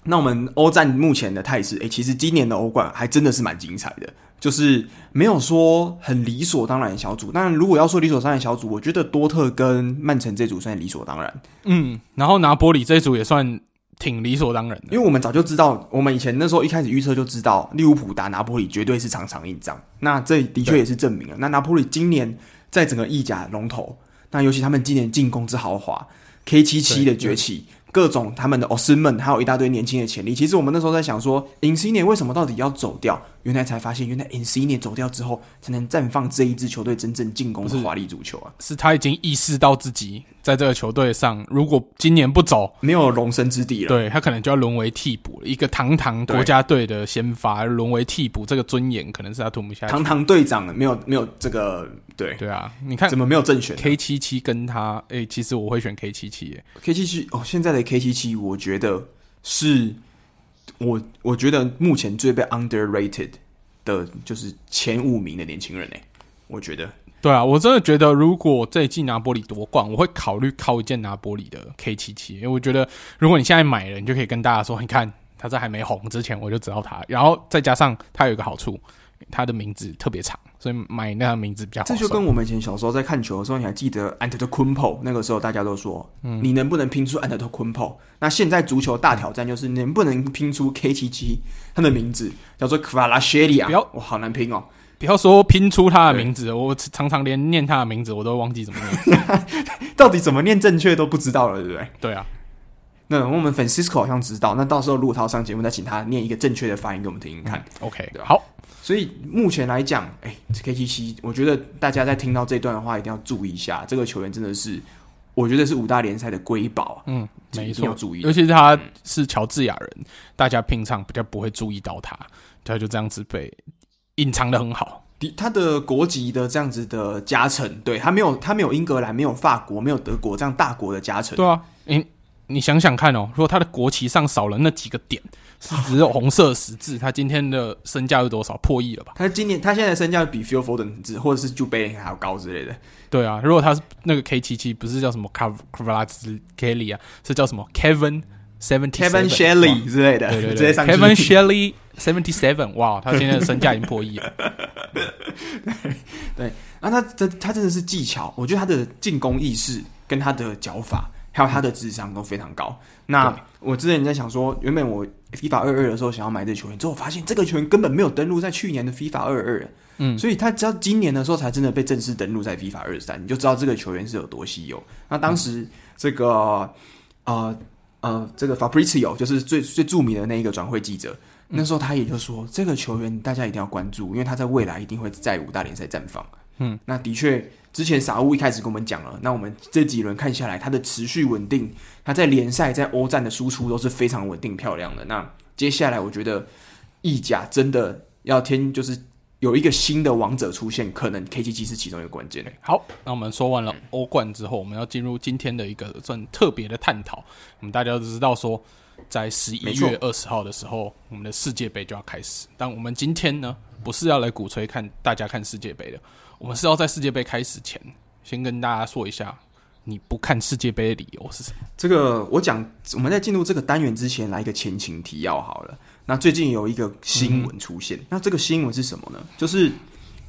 那我们欧战目前的态势，诶，其实今年的欧冠还真的是蛮精彩的，就是没有说很理所当然的小组。当然，如果要说理所当然的小组，我觉得多特跟曼城这组算理所当然。嗯，然后拿波里这组也算。挺理所当然的，因为我们早就知道，我们以前那时候一开始预测就知道，利物浦打拿破里绝对是场场硬仗。那这的确也是证明了。那拿破里今年在整个意甲龙头，那尤其他们今年进攻之豪华，K 七七的崛起。各种他们的奥斯曼，还有一大堆年轻的潜力。其实我们那时候在想说，Insigne 为什么到底要走掉？原来才发现，原来 Insigne 走掉之后，才能绽放这一支球队真正进攻的华丽足球啊！是他已经意识到自己在这个球队上，如果今年不走，没有容身之地了。对，他可能就要沦为替补了。一个堂堂国家队的先发，沦为替补，这个尊严可能是他吞不下去。堂堂队长没有没有这个。对对啊，你看怎么没有正选？K 七七跟他，诶、欸，其实我会选 K 七七耶。K 七七哦，现在的 K 七七，我觉得是我我觉得目前最被 underrated 的，就是前五名的年轻人诶。我觉得，对啊，我真的觉得，如果这一季拿玻璃夺冠，我会考虑靠一件拿玻璃的 K 七七，因为我觉得，如果你现在买了，你就可以跟大家说，你看他在还没红之前，我就知道他，然后再加上他有一个好处，他的名字特别长。所以买那个名字比较好。这就跟我们以前小时候在看球的时候，你还记得 Antetokounmpo 那个时候大家都说，嗯，你能不能拼出 Antetokounmpo？那现在足球大挑战就是能不能拼出 K 七七，他的名字叫做 Kvaratskhelia，不要，我，好难拼哦！不要说拼出他的名字，我常常连念他的名字我都忘记怎么念，到底怎么念正确都不知道了，对不对？对啊。那我们 Francisco 好像知道，那到时候如果他要上节目，再请他念一个正确的发音给我们听听看。嗯、OK，对吧？好。所以目前来讲，哎、欸，K 七七，我觉得大家在听到这段的话，一定要注意一下，这个球员真的是，我觉得是五大联赛的瑰宝。嗯，没错，要注意，尤其是他是乔治亚人，嗯、大家平常比较不会注意到他，他就这样子被隐藏的很好。他的国籍的这样子的加成，对，他没有，他没有英格兰，没有法国，没有德国这样大国的加成。对啊，你你想想看哦，如果他的国旗上少了那几个点。是只有红色十字，他今天的身价是多少？破亿了吧？他今年他现在身价比 Phil Foden 或者是 Jude Bellingham 还要高之类的。对啊，如果他是那个 K 七七，不是叫什么 Kvaratskhelia 啊，是叫什么 Kevin Seventy Kevin Shelley 之类的。对对对，Kevin Shelley Seventy Seven，哇，他现在的身价已经破亿了。对，那他这他真的是技巧，我觉得他的进攻意识跟他的脚法，还有他的智商都非常高。那我之前在想说，原本我 FIFA 二二的时候想要买这球员，之后我发现这个球员根本没有登录在去年的 FIFA 二二，嗯，所以他直到今年的时候才真的被正式登录在 FIFA 二三，你就知道这个球员是有多稀有。那当时这个呃呃，这个 Fabrizio 就是最最著名的那一个转会记者，那时候他也就说，这个球员大家一定要关注，因为他在未来一定会在五大联赛绽放。嗯，那的确。之前傻物一开始跟我们讲了，那我们这几轮看下来，他的持续稳定，他在联赛、在欧战的输出都是非常稳定漂亮的。那接下来，我觉得意甲真的要添，就是有一个新的王者出现，可能 KGG 是其中一个关键。好，那我们说完了欧冠之后，我们要进入今天的一个算特别的探讨。我们大家都知道说，在十一月二十号的时候，我们的世界杯就要开始。但我们今天呢，不是要来鼓吹看大家看世界杯的。我们是要在世界杯开始前，先跟大家说一下，你不看世界杯的理由是什么？这个我讲，我们在进入这个单元之前，来一个前情提要好了。那最近有一个新闻出现，那这个新闻是什么呢？就是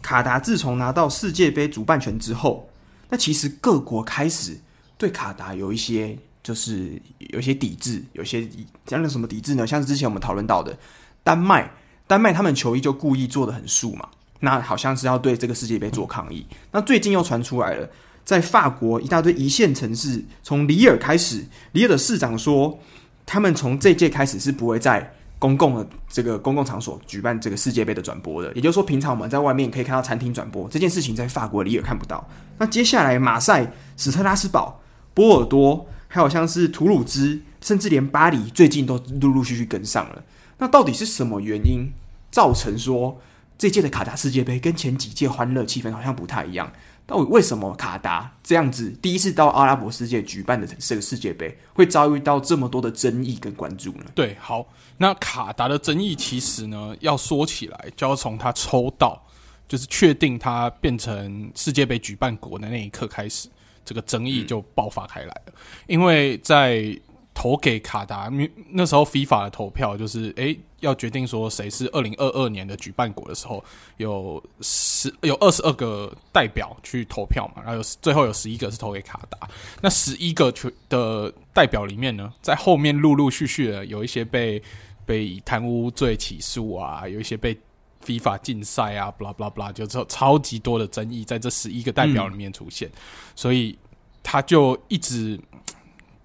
卡达自从拿到世界杯主办权之后，那其实各国开始对卡达有一些，就是有一些抵制，有些讲的什么抵制呢？像是之前我们讨论到的丹麦，丹麦他们球衣就故意做的很素嘛。那好像是要对这个世界杯做抗议。那最近又传出来了，在法国一大堆一线城市，从里尔开始，里尔的市长说，他们从这届开始是不会在公共的这个公共场所举办这个世界杯的转播的。也就是说，平常我们在外面可以看到餐厅转播这件事情，在法国里尔看不到。那接下来，马赛、史特拉斯堡、波尔多，还有像是图鲁兹，甚至连巴黎，最近都陆陆续续跟上了。那到底是什么原因造成说？这届的卡达世界杯跟前几届欢乐气氛好像不太一样，到底为什么卡达这样子第一次到阿拉伯世界举办的这个世界杯会遭遇到这么多的争议跟关注呢？对，好，那卡达的争议其实呢，要说起来就要从他抽到，就是确定他变成世界杯举办国的那一刻开始，这个争议就爆发开来了，因为在。投给卡达，那时候 FIFA 的投票就是，诶、要决定说谁是二零二二年的举办国的时候，有十有二十二个代表去投票嘛，然后有最后有十一个是投给卡达。那十一个球的代表里面呢，在后面陆陆续续的有一些被被以贪污罪起诉啊，有一些被 FIFA 禁赛啊，blah blah blah，就超超级多的争议在这十一个代表里面出现，嗯、所以他就一直。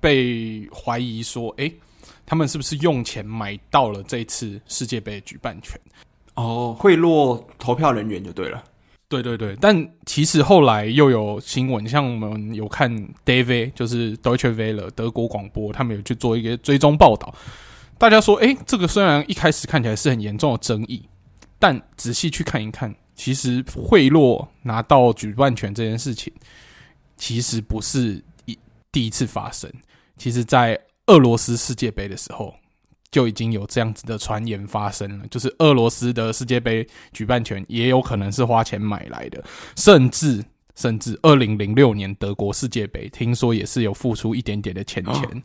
被怀疑说，哎、欸，他们是不是用钱买到了这次世界杯的举办权？哦，贿赂投票人员就对了。对对对，但其实后来又有新闻，像我们有看 David，就是 Deutsche Welle 德国广播，他们有去做一个追踪报道。大家说，哎、欸，这个虽然一开始看起来是很严重的争议，但仔细去看一看，其实贿赂拿到举办权这件事情，其实不是一第一次发生。其实，在俄罗斯世界杯的时候，就已经有这样子的传言发生了，就是俄罗斯的世界杯举办权也有可能是花钱买来的，甚至甚至二零零六年德国世界杯，听说也是有付出一点点的钱钱。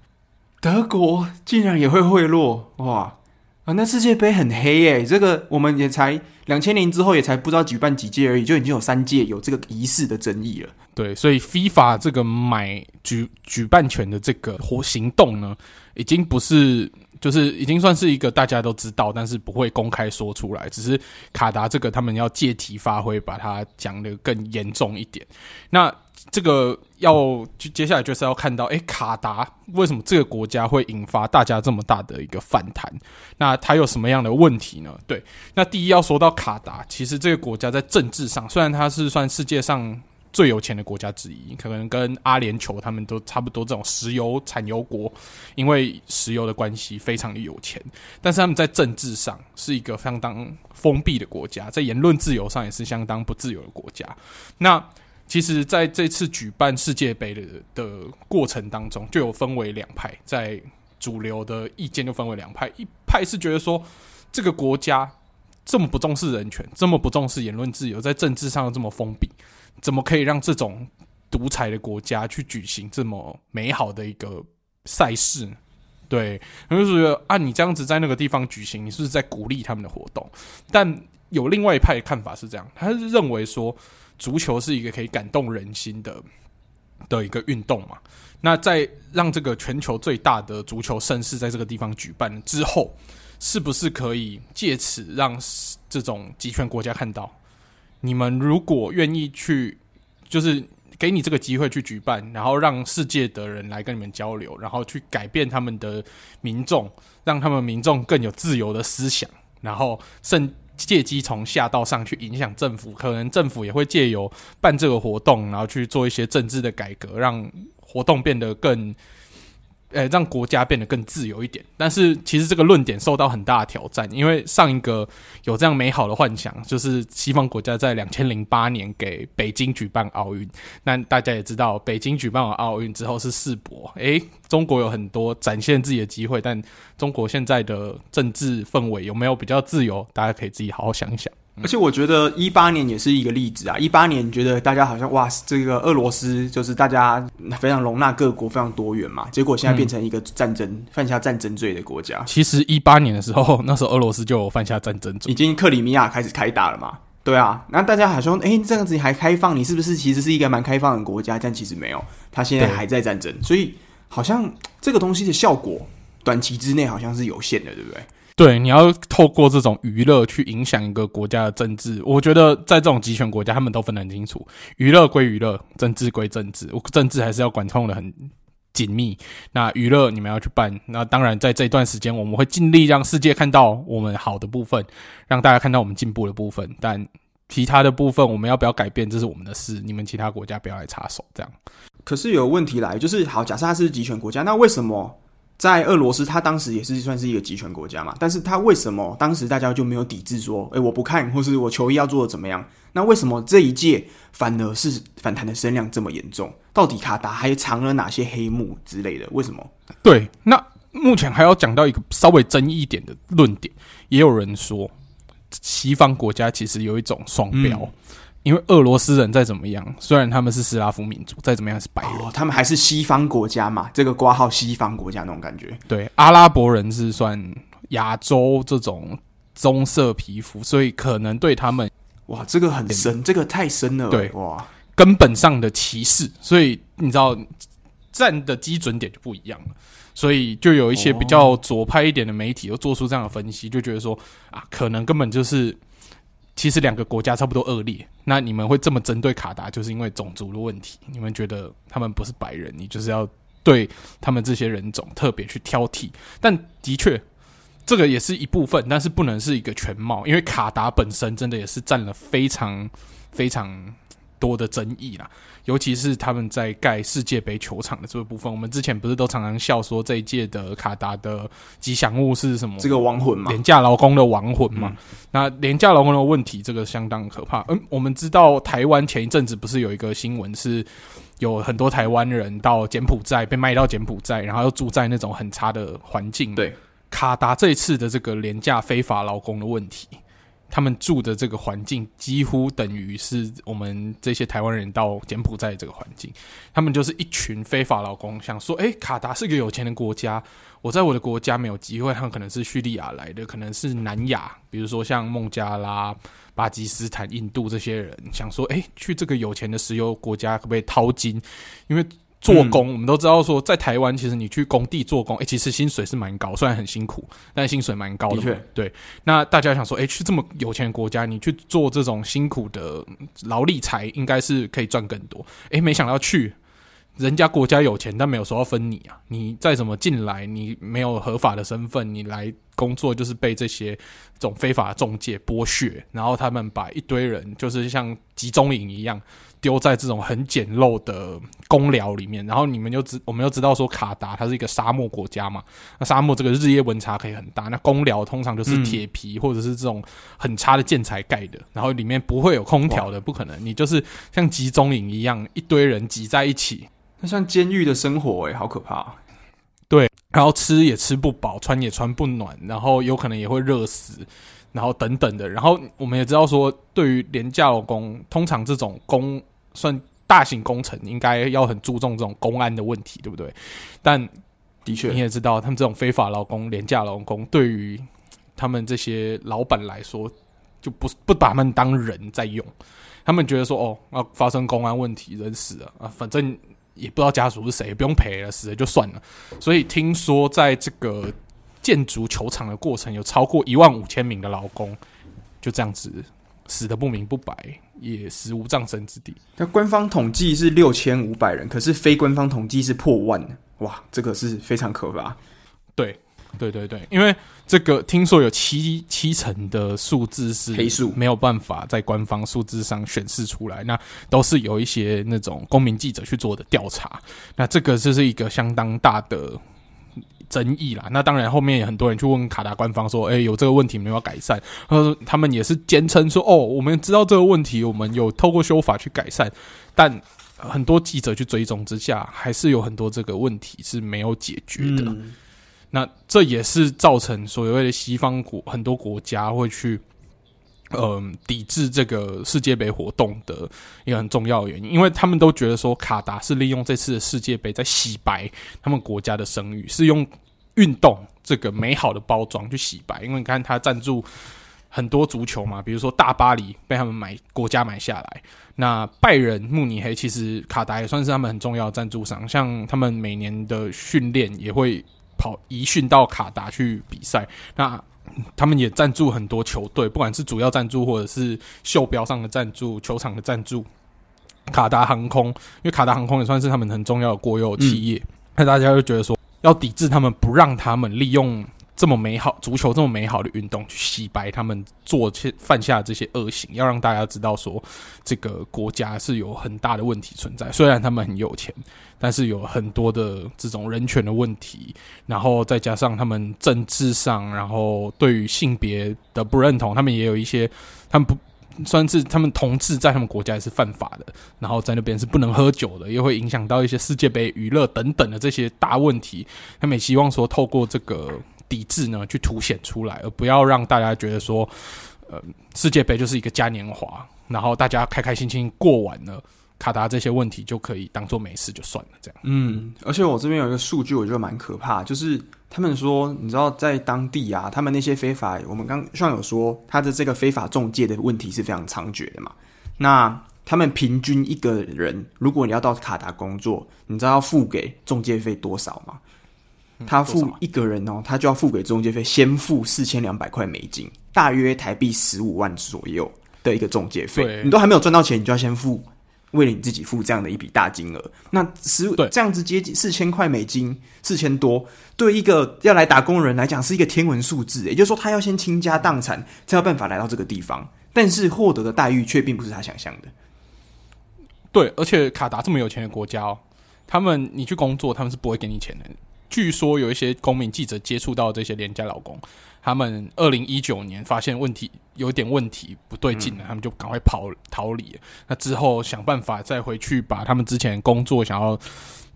德国竟然也会贿赂哇！啊，那世界杯很黑耶、这个我们也才两千年之后也才不知道举办几届而已，就已经有三届有这个仪式的争议了。对，所以 FIFA 这个买举举办权的这个活行动呢，已经不是。就是已经算是一个大家都知道，但是不会公开说出来。只是卡达这个，他们要借题发挥，把它讲得更严重一点。那这个要接下来就是要看到，诶，卡达为什么这个国家会引发大家这么大的一个反弹？那它有什么样的问题呢？对，那第一要说到卡达，其实这个国家在政治上，虽然它是算世界上。最有钱的国家之一，可能跟阿联酋他们都差不多，这种石油产油国，因为石油的关系非常的有钱。但是他们在政治上是一个相当封闭的国家，在言论自由上也是相当不自由的国家。那其实在这次举办世界杯的的过程当中，就有分为两派，在主流的意见就分为两派，一派是觉得说这个国家这么不重视人权，这么不重视言论自由，在政治上又这么封闭。怎么可以让这种独裁的国家去举行这么美好的一个赛事？对，他就觉得啊，你这样子在那个地方举行，你是不是在鼓励他们的活动？但有另外一派的看法是这样，他是认为说，足球是一个可以感动人心的的一个运动嘛。那在让这个全球最大的足球盛事在这个地方举办之后，是不是可以借此让这种集权国家看到？你们如果愿意去，就是给你这个机会去举办，然后让世界的人来跟你们交流，然后去改变他们的民众，让他们民众更有自由的思想，然后甚借机从下到上去影响政府，可能政府也会借由办这个活动，然后去做一些政治的改革，让活动变得更。呃，让国家变得更自由一点，但是其实这个论点受到很大的挑战，因为上一个有这样美好的幻想，就是西方国家在两千零八年给北京举办奥运。那大家也知道，北京举办完奥运之后是世博，诶，中国有很多展现自己的机会，但中国现在的政治氛围有没有比较自由？大家可以自己好好想一想。而且我觉得一八年也是一个例子啊！一八年觉得大家好像哇，这个俄罗斯就是大家非常容纳各国，非常多元嘛。结果现在变成一个战争、嗯、犯下战争罪的国家。其实一八年的时候，那时候俄罗斯就有犯下战争罪，已经克里米亚开始开打了嘛。对啊，那大家好像哎，这样子你还开放，你是不是其实是一个蛮开放的国家？但其实没有，他现在还在战争，所以好像这个东西的效果短期之内好像是有限的，对不对？对，你要透过这种娱乐去影响一个国家的政治，我觉得在这种集权国家，他们都分得很清楚，娱乐归娱乐，政治归政治，我政治还是要管控得很紧密。那娱乐你们要去办，那当然在这段时间，我们会尽力让世界看到我们好的部分，让大家看到我们进步的部分。但其他的部分，我们要不要改变，这是我们的事，你们其他国家不要来插手。这样。可是有问题来，就是好，假设它是集权国家，那为什么？在俄罗斯，他当时也是算是一个集权国家嘛，但是他为什么当时大家就没有抵制说，诶，我不看，或是我球衣要做的怎么样？那为什么这一届反而是反弹的声量这么严重？到底卡达还藏了哪些黑幕之类的？为什么？对，那目前还要讲到一个稍微争议一点的论点，也有人说，西方国家其实有一种双标。嗯因为俄罗斯人再怎么样，虽然他们是斯拉夫民族，再怎么样是白人，哦，他们还是西方国家嘛，这个挂号西方国家那种感觉。对，阿拉伯人是算亚洲这种棕色皮肤，所以可能对他们，哇，这个很深，这个太深了。对，哇，根本上的歧视，所以你知道站的基准点就不一样了，所以就有一些比较左派一点的媒体又做出这样的分析，就觉得说啊，可能根本就是。其实两个国家差不多恶劣，那你们会这么针对卡达，就是因为种族的问题。你们觉得他们不是白人，你就是要对他们这些人种特别去挑剔。但的确，这个也是一部分，但是不能是一个全貌，因为卡达本身真的也是占了非常非常多的争议啦。尤其是他们在盖世界杯球场的这个部分，我们之前不是都常常笑说这一届的卡达的吉祥物是什么？这个亡魂嘛，廉价劳工的亡魂嘛。嗯、那廉价劳工的问题，这个相当可怕。嗯，我们知道台湾前一阵子不是有一个新闻，是有很多台湾人到柬埔寨被卖到柬埔寨，然后又住在那种很差的环境。对，卡达这一次的这个廉价非法劳工的问题，他们住的这个环境几乎等于是我们这些台湾人到柬埔寨这个环境，他们就是一群非法劳工，想说，诶，卡达是个有钱的国家，我在我的国家没有机会，他们可能是叙利亚来的，可能是南亚，比如说像孟加拉、巴基斯坦、印度这些人，想说，诶，去这个有钱的石油国家可不可以淘金？因为做工，我们都知道说，在台湾其实你去工地做工，诶、欸，其实薪水是蛮高，虽然很辛苦，但薪水蛮高的。的确，对。那大家想说，诶、欸，去这么有钱的国家，你去做这种辛苦的劳力财，应该是可以赚更多。诶、欸，没想到去人家国家有钱，但没有说要分你啊！你再怎么进来，你没有合法的身份，你来工作就是被这些这种非法中介剥削，然后他们把一堆人就是像集中营一样。丢在这种很简陋的公寮里面，然后你们就知，我们又知道说卡达它是一个沙漠国家嘛，那沙漠这个日夜温差可以很大，那公寮通常就是铁皮或者是这种很差的建材盖的，然后里面不会有空调的，不可能，你就是像集中营一样，一堆人挤在一起，那像监狱的生活诶，好可怕啊。对，然后吃也吃不饱，穿也穿不暖，然后有可能也会热死。然后等等的，然后我们也知道说，对于廉价劳工，通常这种工算大型工程，应该要很注重这种公安的问题，对不对？但的确，你也知道，他们这种非法劳工、廉价劳工，对于他们这些老板来说，就不不把他们当人在用。他们觉得说，哦，要发生公安问题，人死了啊，反正也不知道家属是谁，也不用赔了，死了就算了。所以听说在这个。建筑球场的过程有超过一万五千名的劳工，就这样子死的不明不白，也死无葬身之地。那官方统计是六千五百人，可是非官方统计是破万，哇，这个是非常可怕。对，对对对，因为这个听说有七七成的数字是黑数，没有办法在官方数字上显示出来。那都是有一些那种公民记者去做的调查。那这个就是一个相当大的。争议啦，那当然后面也很多人去问卡达官方说：“哎、欸，有这个问题没有改善？”他说：“他们也是坚称说，哦，我们知道这个问题，我们有透过修法去改善。”但很多记者去追踪之下，还是有很多这个问题是没有解决的。嗯、那这也是造成所谓的西方国很多国家会去。嗯，抵制这个世界杯活动的一个很重要的原因，因为他们都觉得说卡达是利用这次的世界杯在洗白他们国家的声誉，是用运动这个美好的包装去洗白。因为你看，他赞助很多足球嘛，比如说大巴黎被他们买国家买下来，那拜仁慕尼黑其实卡达也算是他们很重要的赞助商，像他们每年的训练也会跑移训到卡达去比赛。那他们也赞助很多球队，不管是主要赞助或者是袖标上的赞助、球场的赞助。卡达航空，因为卡达航空也算是他们很重要的国有企业，那、嗯、大家就觉得说要抵制他们，不让他们利用。这么美好足球这么美好的运动去洗白他们做些犯下的这些恶行，要让大家知道说这个国家是有很大的问题存在。虽然他们很有钱，但是有很多的这种人权的问题，然后再加上他们政治上，然后对于性别的不认同，他们也有一些，他们不算是他们同志在他们国家也是犯法的，然后在那边是不能喝酒的，也会影响到一些世界杯娱乐等等的这些大问题。他们也希望说透过这个。抵制呢，去凸显出来，而不要让大家觉得说，呃，世界杯就是一个嘉年华，然后大家开开心心过完了，卡达这些问题就可以当做没事就算了，这样。嗯，而且我这边有一个数据，我觉得蛮可怕，就是他们说，你知道在当地啊，他们那些非法，我们刚上有说，他的这个非法中介的问题是非常猖獗的嘛。那他们平均一个人，如果你要到卡达工作，你知道要付给中介费多少吗？他付一个人哦，他就要付给中介费，先付四千两百块美金，大约台币十五万左右的一个中介费。你都还没有赚到钱，你就要先付，为了你自己付这样的一笔大金额。那十五这样子接近四千块美金，四千多，对一个要来打工的人来讲是一个天文数字。也就是说，他要先倾家荡产才有办法来到这个地方，但是获得的待遇却并不是他想象的。对，而且卡达这么有钱的国家哦，他们你去工作，他们是不会给你钱的。据说有一些公民记者接触到这些廉价劳工，他们二零一九年发现问题有点问题不对劲了，嗯、他们就赶快跑逃离。那之后想办法再回去把他们之前工作想要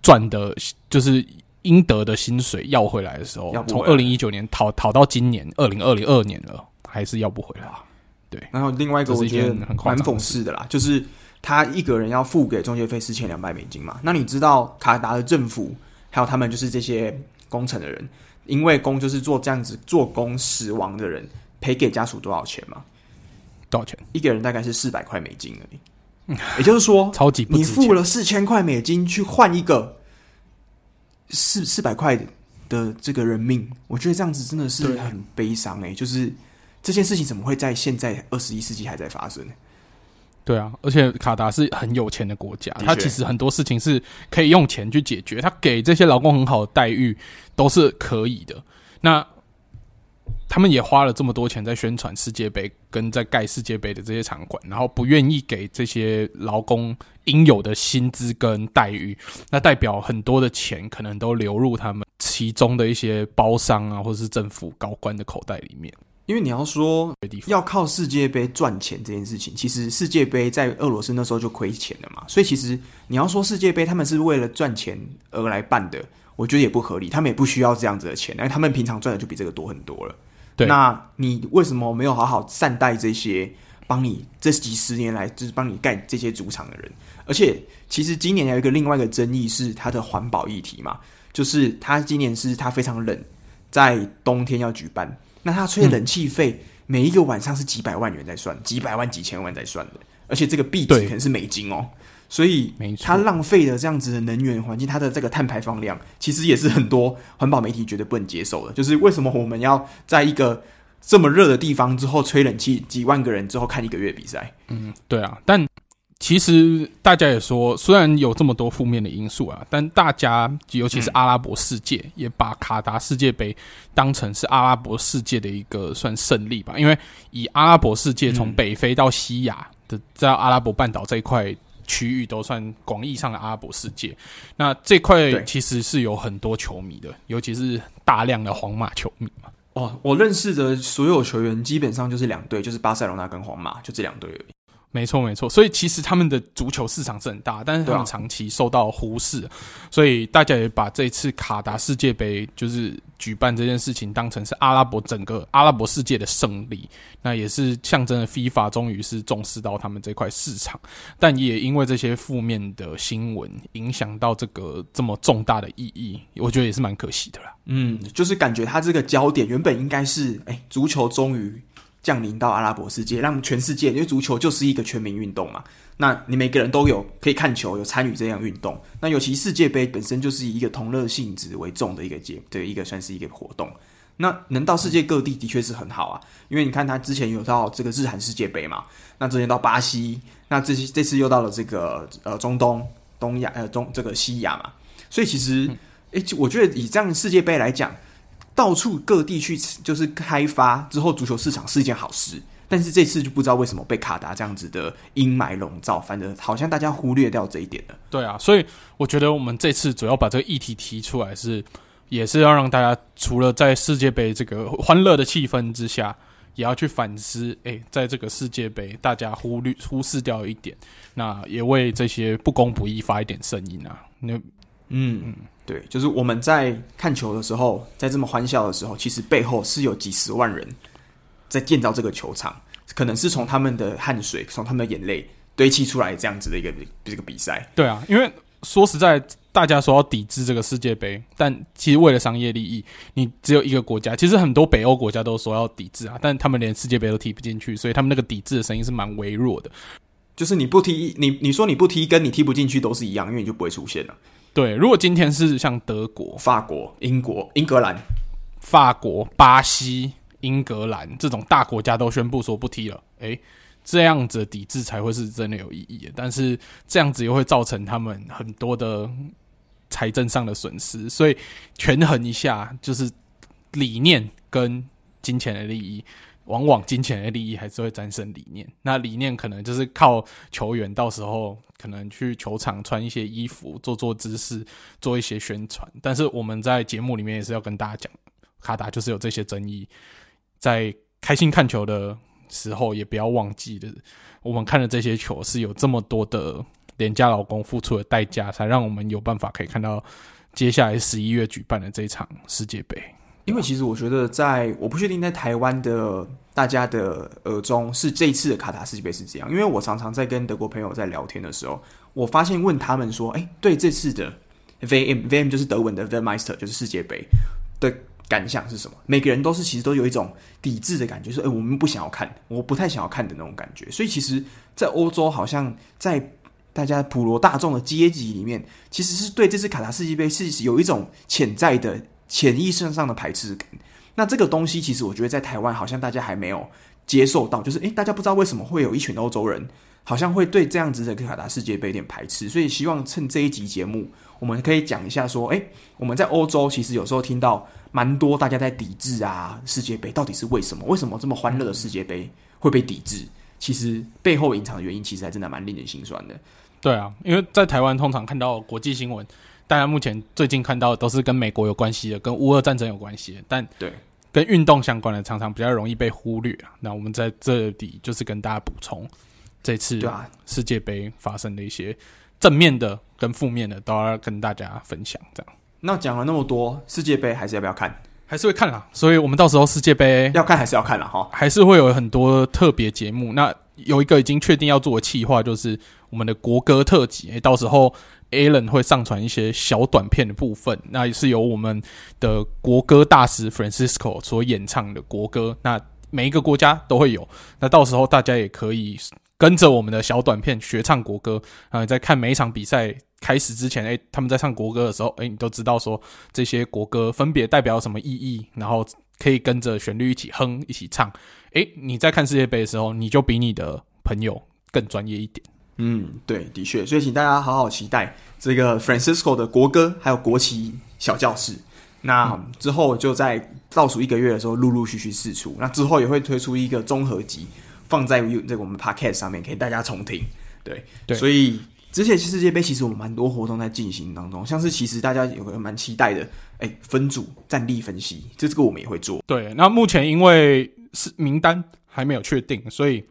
赚的，就是应得的薪水要回来的时候，从二零一九年逃逃到今年二零二零二年了，还是要不回来。对，然后另外一个我觉得蛮讽刺的啦，就是他一个人要付给中介费四千两百美金嘛。那你知道卡达的政府还有他们就是这些工程的人，因为工就是做这样子做工死亡的人，赔给家属多少钱吗？多少钱？一个人大概是四百块美金而已。也就是说，超级不你付了四千块美金去换一个四四百块的这个人命，我觉得这样子真的是很悲伤哎。就是这件事情怎么会在现在二十一世纪还在发生？对啊，而且卡达是很有钱的国家，他其实很多事情是可以用钱去解决，他给这些劳工很好的待遇都是可以的。那他们也花了这么多钱在宣传世界杯，跟在盖世界杯的这些场馆，然后不愿意给这些劳工应有的薪资跟待遇，那代表很多的钱可能都流入他们其中的一些包商啊，或者是政府高官的口袋里面。因为你要说要靠世界杯赚钱这件事情，其实世界杯在俄罗斯那时候就亏钱了嘛，所以其实你要说世界杯他们是为了赚钱而来办的，我觉得也不合理，他们也不需要这样子的钱，因为他们平常赚的就比这个多很多了。对，那你为什么没有好好善待这些帮你这几十年来就是帮你盖这些主场的人？而且，其实今年有一个另外一个争议是它的环保议题嘛，就是它今年是它非常冷，在冬天要举办，那他吹冷气费每一个晚上是几百万元在算，几百万几千万在算的，而且这个币值可能是美金哦。所以，它浪费的这样子的能源环境，它的这个碳排放量，其实也是很多环保媒体绝对不能接受的。就是为什么我们要在一个这么热的地方之后吹冷气，几万个人之后看一个月比赛？嗯，对啊。但其实大家也说，虽然有这么多负面的因素啊，但大家尤其是阿拉伯世界，嗯、也把卡达世界杯当成是阿拉伯世界的一个算胜利吧。因为以阿拉伯世界从北非到西亚的在阿拉伯半岛这一块。区域都算广义上的阿拉伯世界，那这块其实是有很多球迷的，尤其是大量的皇马球迷嘛。哦，我认识的所有球员基本上就是两队，就是巴塞罗那跟皇马，就这两队而已。没错，没错。所以其实他们的足球市场是很大，但是他们长期受到忽视，啊、所以大家也把这次卡达世界杯就是举办这件事情当成是阿拉伯整个阿拉伯世界的胜利，那也是象征了 FIFA 终于是重视到他们这块市场，但也因为这些负面的新闻影响到这个这么重大的意义，我觉得也是蛮可惜的啦。嗯，就是感觉他这个焦点原本应该是，哎，足球终于。降临到阿拉伯世界，让全世界，因为足球就是一个全民运动嘛。那你每个人都有可以看球，有参与这项运动。那尤其世界杯本身就是以一个同乐性质为重的一个节，对一个算是一个活动。那能到世界各地的确是很好啊，因为你看他之前有到这个日韩世界杯嘛，那之前到巴西，那这些这次又到了这个呃中东、东亚呃中这个西亚嘛。所以其实，哎、欸，我觉得以这样世界杯来讲。到处各地去就是开发之后，足球市场是一件好事。但是这次就不知道为什么被卡达这样子的阴霾笼罩，反正好像大家忽略掉这一点了。对啊，所以我觉得我们这次主要把这个议题提出来是，也是要让大家除了在世界杯这个欢乐的气氛之下，也要去反思，诶，在这个世界杯大家忽略忽视掉一点，那也为这些不公不义发一点声音啊。那嗯嗯。对，就是我们在看球的时候，在这么欢笑的时候，其实背后是有几十万人在建造这个球场，可能是从他们的汗水、从他们的眼泪堆砌出来这样子的一个这个比赛。对啊，因为说实在，大家说要抵制这个世界杯，但其实为了商业利益，你只有一个国家。其实很多北欧国家都说要抵制啊，但他们连世界杯都踢不进去，所以他们那个抵制的声音是蛮微弱的。就是你不踢，你你说你不踢，跟你踢不进去都是一样，因为你就不会出现了。对，如果今天是像德国、法国、英国、英格兰、法国、巴西、英格兰这种大国家都宣布说不踢了，诶，这样子的抵制才会是真的有意义的。但是这样子又会造成他们很多的财政上的损失，所以权衡一下，就是理念跟金钱的利益。往往金钱的利益还是会战胜理念。那理念可能就是靠球员到时候可能去球场穿一些衣服，做做姿势，做一些宣传。但是我们在节目里面也是要跟大家讲，卡达就是有这些争议。在开心看球的时候，也不要忘记的，我们看的这些球是有这么多的廉价劳工付出的代价，才让我们有办法可以看到接下来十一月举办的这场世界杯。因为其实我觉得在，我不确定在台湾的大家的耳中是这一次的卡塔世界杯是这样，因为我常常在跟德国朋友在聊天的时候，我发现问他们说：“哎，对这次的 VM VM 就是德文的 VMeister，就是世界杯的感想是什么？”每个人都是其实都有一种抵制的感觉，说：“哎，我们不想要看，我不太想要看的那种感觉。”所以其实，在欧洲好像在大家普罗大众的阶级里面，其实是对这次卡塔世界杯是有一种潜在的潜意识上的排斥感。那这个东西，其实我觉得在台湾好像大家还没有接受到，就是诶，大家不知道为什么会有一群欧洲人，好像会对这样子的卡达世界杯有点排斥，所以希望趁这一集节目，我们可以讲一下说，诶，我们在欧洲其实有时候听到蛮多大家在抵制啊，世界杯到底是为什么？为什么这么欢乐的世界杯会被抵制？其实背后隐藏的原因，其实还真的蛮令人心酸的。对啊，因为在台湾通常看到国际新闻，大家目前最近看到的都是跟美国有关系的，跟乌俄战争有关系的，但对。跟运动相关的常常比较容易被忽略啊。那我们在这里就是跟大家补充这次世界杯发生的一些正面的跟负面的，都要跟大家分享。这样，那讲了那么多，世界杯还是要不要看？还是会看啦。所以我们到时候世界杯要看还是要看啦。哈，还是会有很多特别节目。那有一个已经确定要做的企划，就是我们的国歌特辑。欸，到时候。Alan 会上传一些小短片的部分，那也是由我们的国歌大师 Francisco 所演唱的国歌。那每一个国家都会有，那到时候大家也可以跟着我们的小短片学唱国歌。啊，在看每一场比赛开始之前，诶，他们在唱国歌的时候，诶，你都知道说这些国歌分别代表什么意义，然后可以跟着旋律一起哼、一起唱。诶，你在看世界杯的时候，你就比你的朋友更专业一点。嗯，对，的确，所以请大家好好期待这个 Francisco 的国歌，还有国旗小教室。那之后就在倒数一个月的时候，陆陆续续试出。那之后也会推出一个综合集，放在这个我们 Podcast 上面，给大家重听。对，对，所以之前世界杯其实我们蛮多活动在进行当中，像是其实大家有个蛮期待的，哎，分组战力分析，这这个我们也会做。对，那目前因为是名单还没有确定，所以。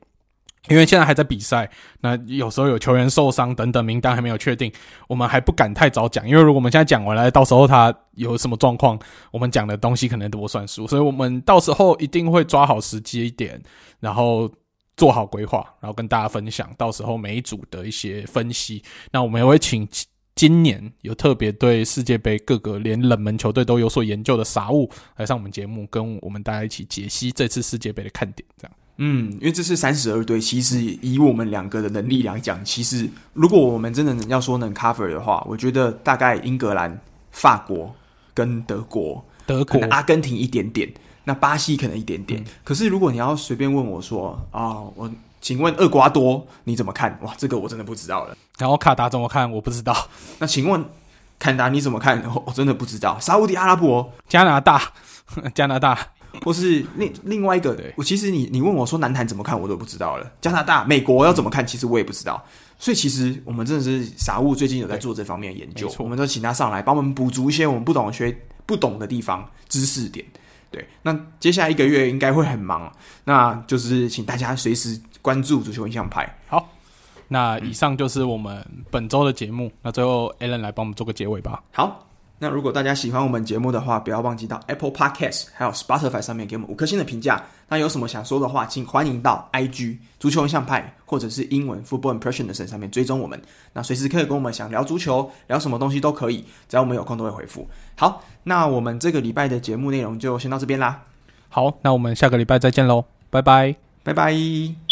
因为现在还在比赛，那有时候有球员受伤等等，名单还没有确定，我们还不敢太早讲。因为如果我们现在讲完了，到时候他有什么状况，我们讲的东西可能都不算数。所以我们到时候一定会抓好时机一点，然后做好规划，然后跟大家分享到时候每一组的一些分析。那我们也会请今年有特别对世界杯各个连冷门球队都有所研究的傻物来上我们节目，跟我们大家一起解析这次世界杯的看点，这样。嗯，因为这是三十二队，其实以我们两个的能力来讲，其实如果我们真的要说能 cover 的话，我觉得大概英格兰、法国跟德国，德国、阿根廷一点点，那巴西可能一点点。嗯、可是如果你要随便问我说啊、哦，我请问厄瓜多你怎么看？哇，这个我真的不知道了。然后卡达怎么看？我不知道。那请问坎达你怎么看？我真的不知道。沙乌地阿拉伯、加拿大、加拿大。或是另另外一个，我其实你你问我说南坛怎么看，我都不知道了。加拿大、美国要怎么看，其实我也不知道。所以其实我们真的是傻物，最近有在做这方面的研究，我们都请他上来帮我们补足一些我们不懂的学不懂的地方知识点。对，那接下来一个月应该会很忙，那就是请大家随时关注足球印象派。好，那以上就是我们本周的节目。那最后 Alan 来帮我们做个结尾吧。好。那如果大家喜欢我们节目的话，不要忘记到 Apple Podcast 还有 Spotify 上面给我们五颗星的评价。那有什么想说的话，请欢迎到 IG 足球印象派或者是英文 Football Impression 上面追踪我们。那随时可以跟我们想聊足球、聊什么东西都可以，只要我们有空都会回复。好，那我们这个礼拜的节目内容就先到这边啦。好，那我们下个礼拜再见喽，拜拜，拜拜。